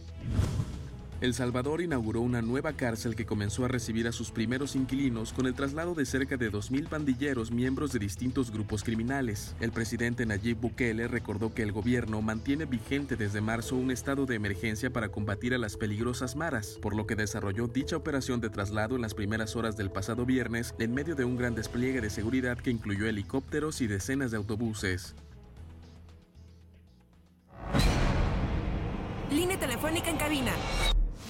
El Salvador inauguró una nueva cárcel que comenzó a recibir a sus primeros inquilinos con el traslado de cerca de 2.000 pandilleros miembros de distintos grupos criminales. El presidente Nayib Bukele recordó que el gobierno mantiene vigente desde marzo un estado de emergencia para combatir a las peligrosas maras, por lo que desarrolló dicha operación de traslado en las primeras horas del pasado viernes en medio de un gran despliegue de seguridad que incluyó helicópteros y decenas de autobuses. Línea telefónica en cabina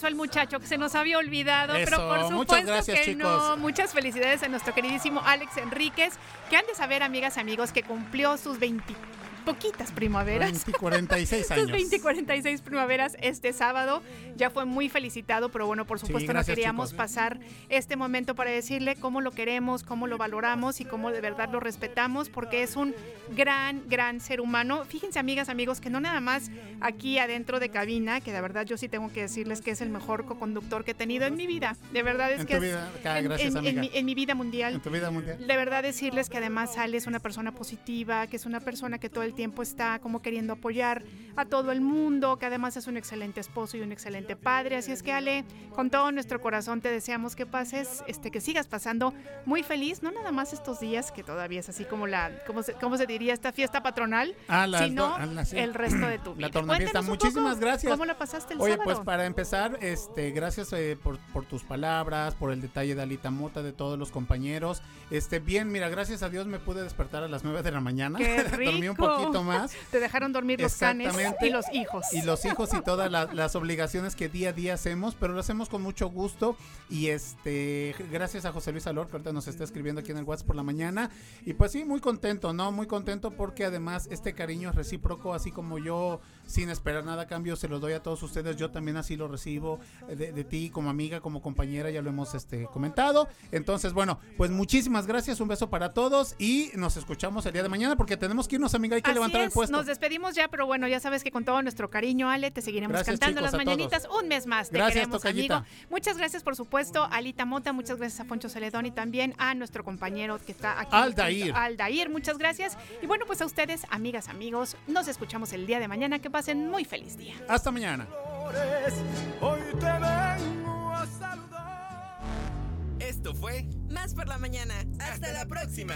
Pensó el muchacho? Que se nos había olvidado, pero por supuesto que no. Muchas felicidades a nuestro queridísimo Alex Enríquez, que han de saber, amigas y amigos, que cumplió sus 20 poquitas primaveras. 20 46 años. Sus 20 46 primaveras este sábado. Ya fue muy felicitado, pero bueno, por supuesto no queríamos pasar este momento para decirle cómo lo queremos, cómo lo valoramos y cómo de verdad lo respetamos, porque es un gran, gran ser humano. Fíjense, amigas, amigos, que no nada más aquí adentro de cabina, que de verdad yo sí tengo que decirles que es el mejor co-conductor que he tenido en mi vida. De verdad es que es, en, mi, vida mundial. En tu vida mundial. De verdad decirles que además sale es una persona positiva, que es una persona que todo el tiempo está como queriendo apoyar a todo el mundo, que además es un excelente esposo y un excelente padre. Así es que Ale, con todo nuestro corazón te deseamos que pases, este, que sigas pasando muy feliz, no nada más estos días, que todavía es así como la, ¿cómo se, cómo se diría? Esta fiesta patronal, ah, sino ah, el resto de tu vida. La Muchísimas gracias. ¿Cómo la pasaste el Oye, pues para empezar, este, gracias eh, por, por, tus palabras, por el detalle de Alita Mota, de todos los compañeros. Este, bien, mira, gracias a Dios me pude despertar a las 9 de la mañana. Qué rico. Dormí un poquito poquito más. Te dejaron dormir los canes y los hijos. Y los hijos y todas las, obligaciones que día a día hacemos, pero lo hacemos con mucho gusto. Y este, gracias a José Luis Alor, que ahorita nos está escribiendo aquí en el WhatsApp por la mañana. Y pues sí, muy contento, ¿no? Muy contento porque además este cariño es recíproco, así como yo, sin esperar nada a cambio, se los doy a todos ustedes. Yo también así lo recibo de, de ti como amiga, como compañera, ya lo hemos este, comentado. Entonces, bueno, pues muchísimas gracias, un beso para todos y nos escuchamos el día de mañana porque tenemos que irnos, amiga, hay que levantar el puesto. Nos despedimos ya, pero bueno, ya sabes que con todo nuestro cariño, Ale, te seguiremos cantando las mañanitas un mes más. Te gracias, queremos, amigo. Muchas gracias, por supuesto, a Alita Mota, muchas gracias a Poncho Celedón y también a nuestro compañero que está aquí. Aldair. Aldair, muchas gracias. Y bueno, pues a ustedes, amigas, amigos, nos escuchamos el día de mañana. Que pasen muy feliz día. Hasta mañana. Hoy te vengo a saludar. Esto fue Más por la mañana. Hasta, la próxima.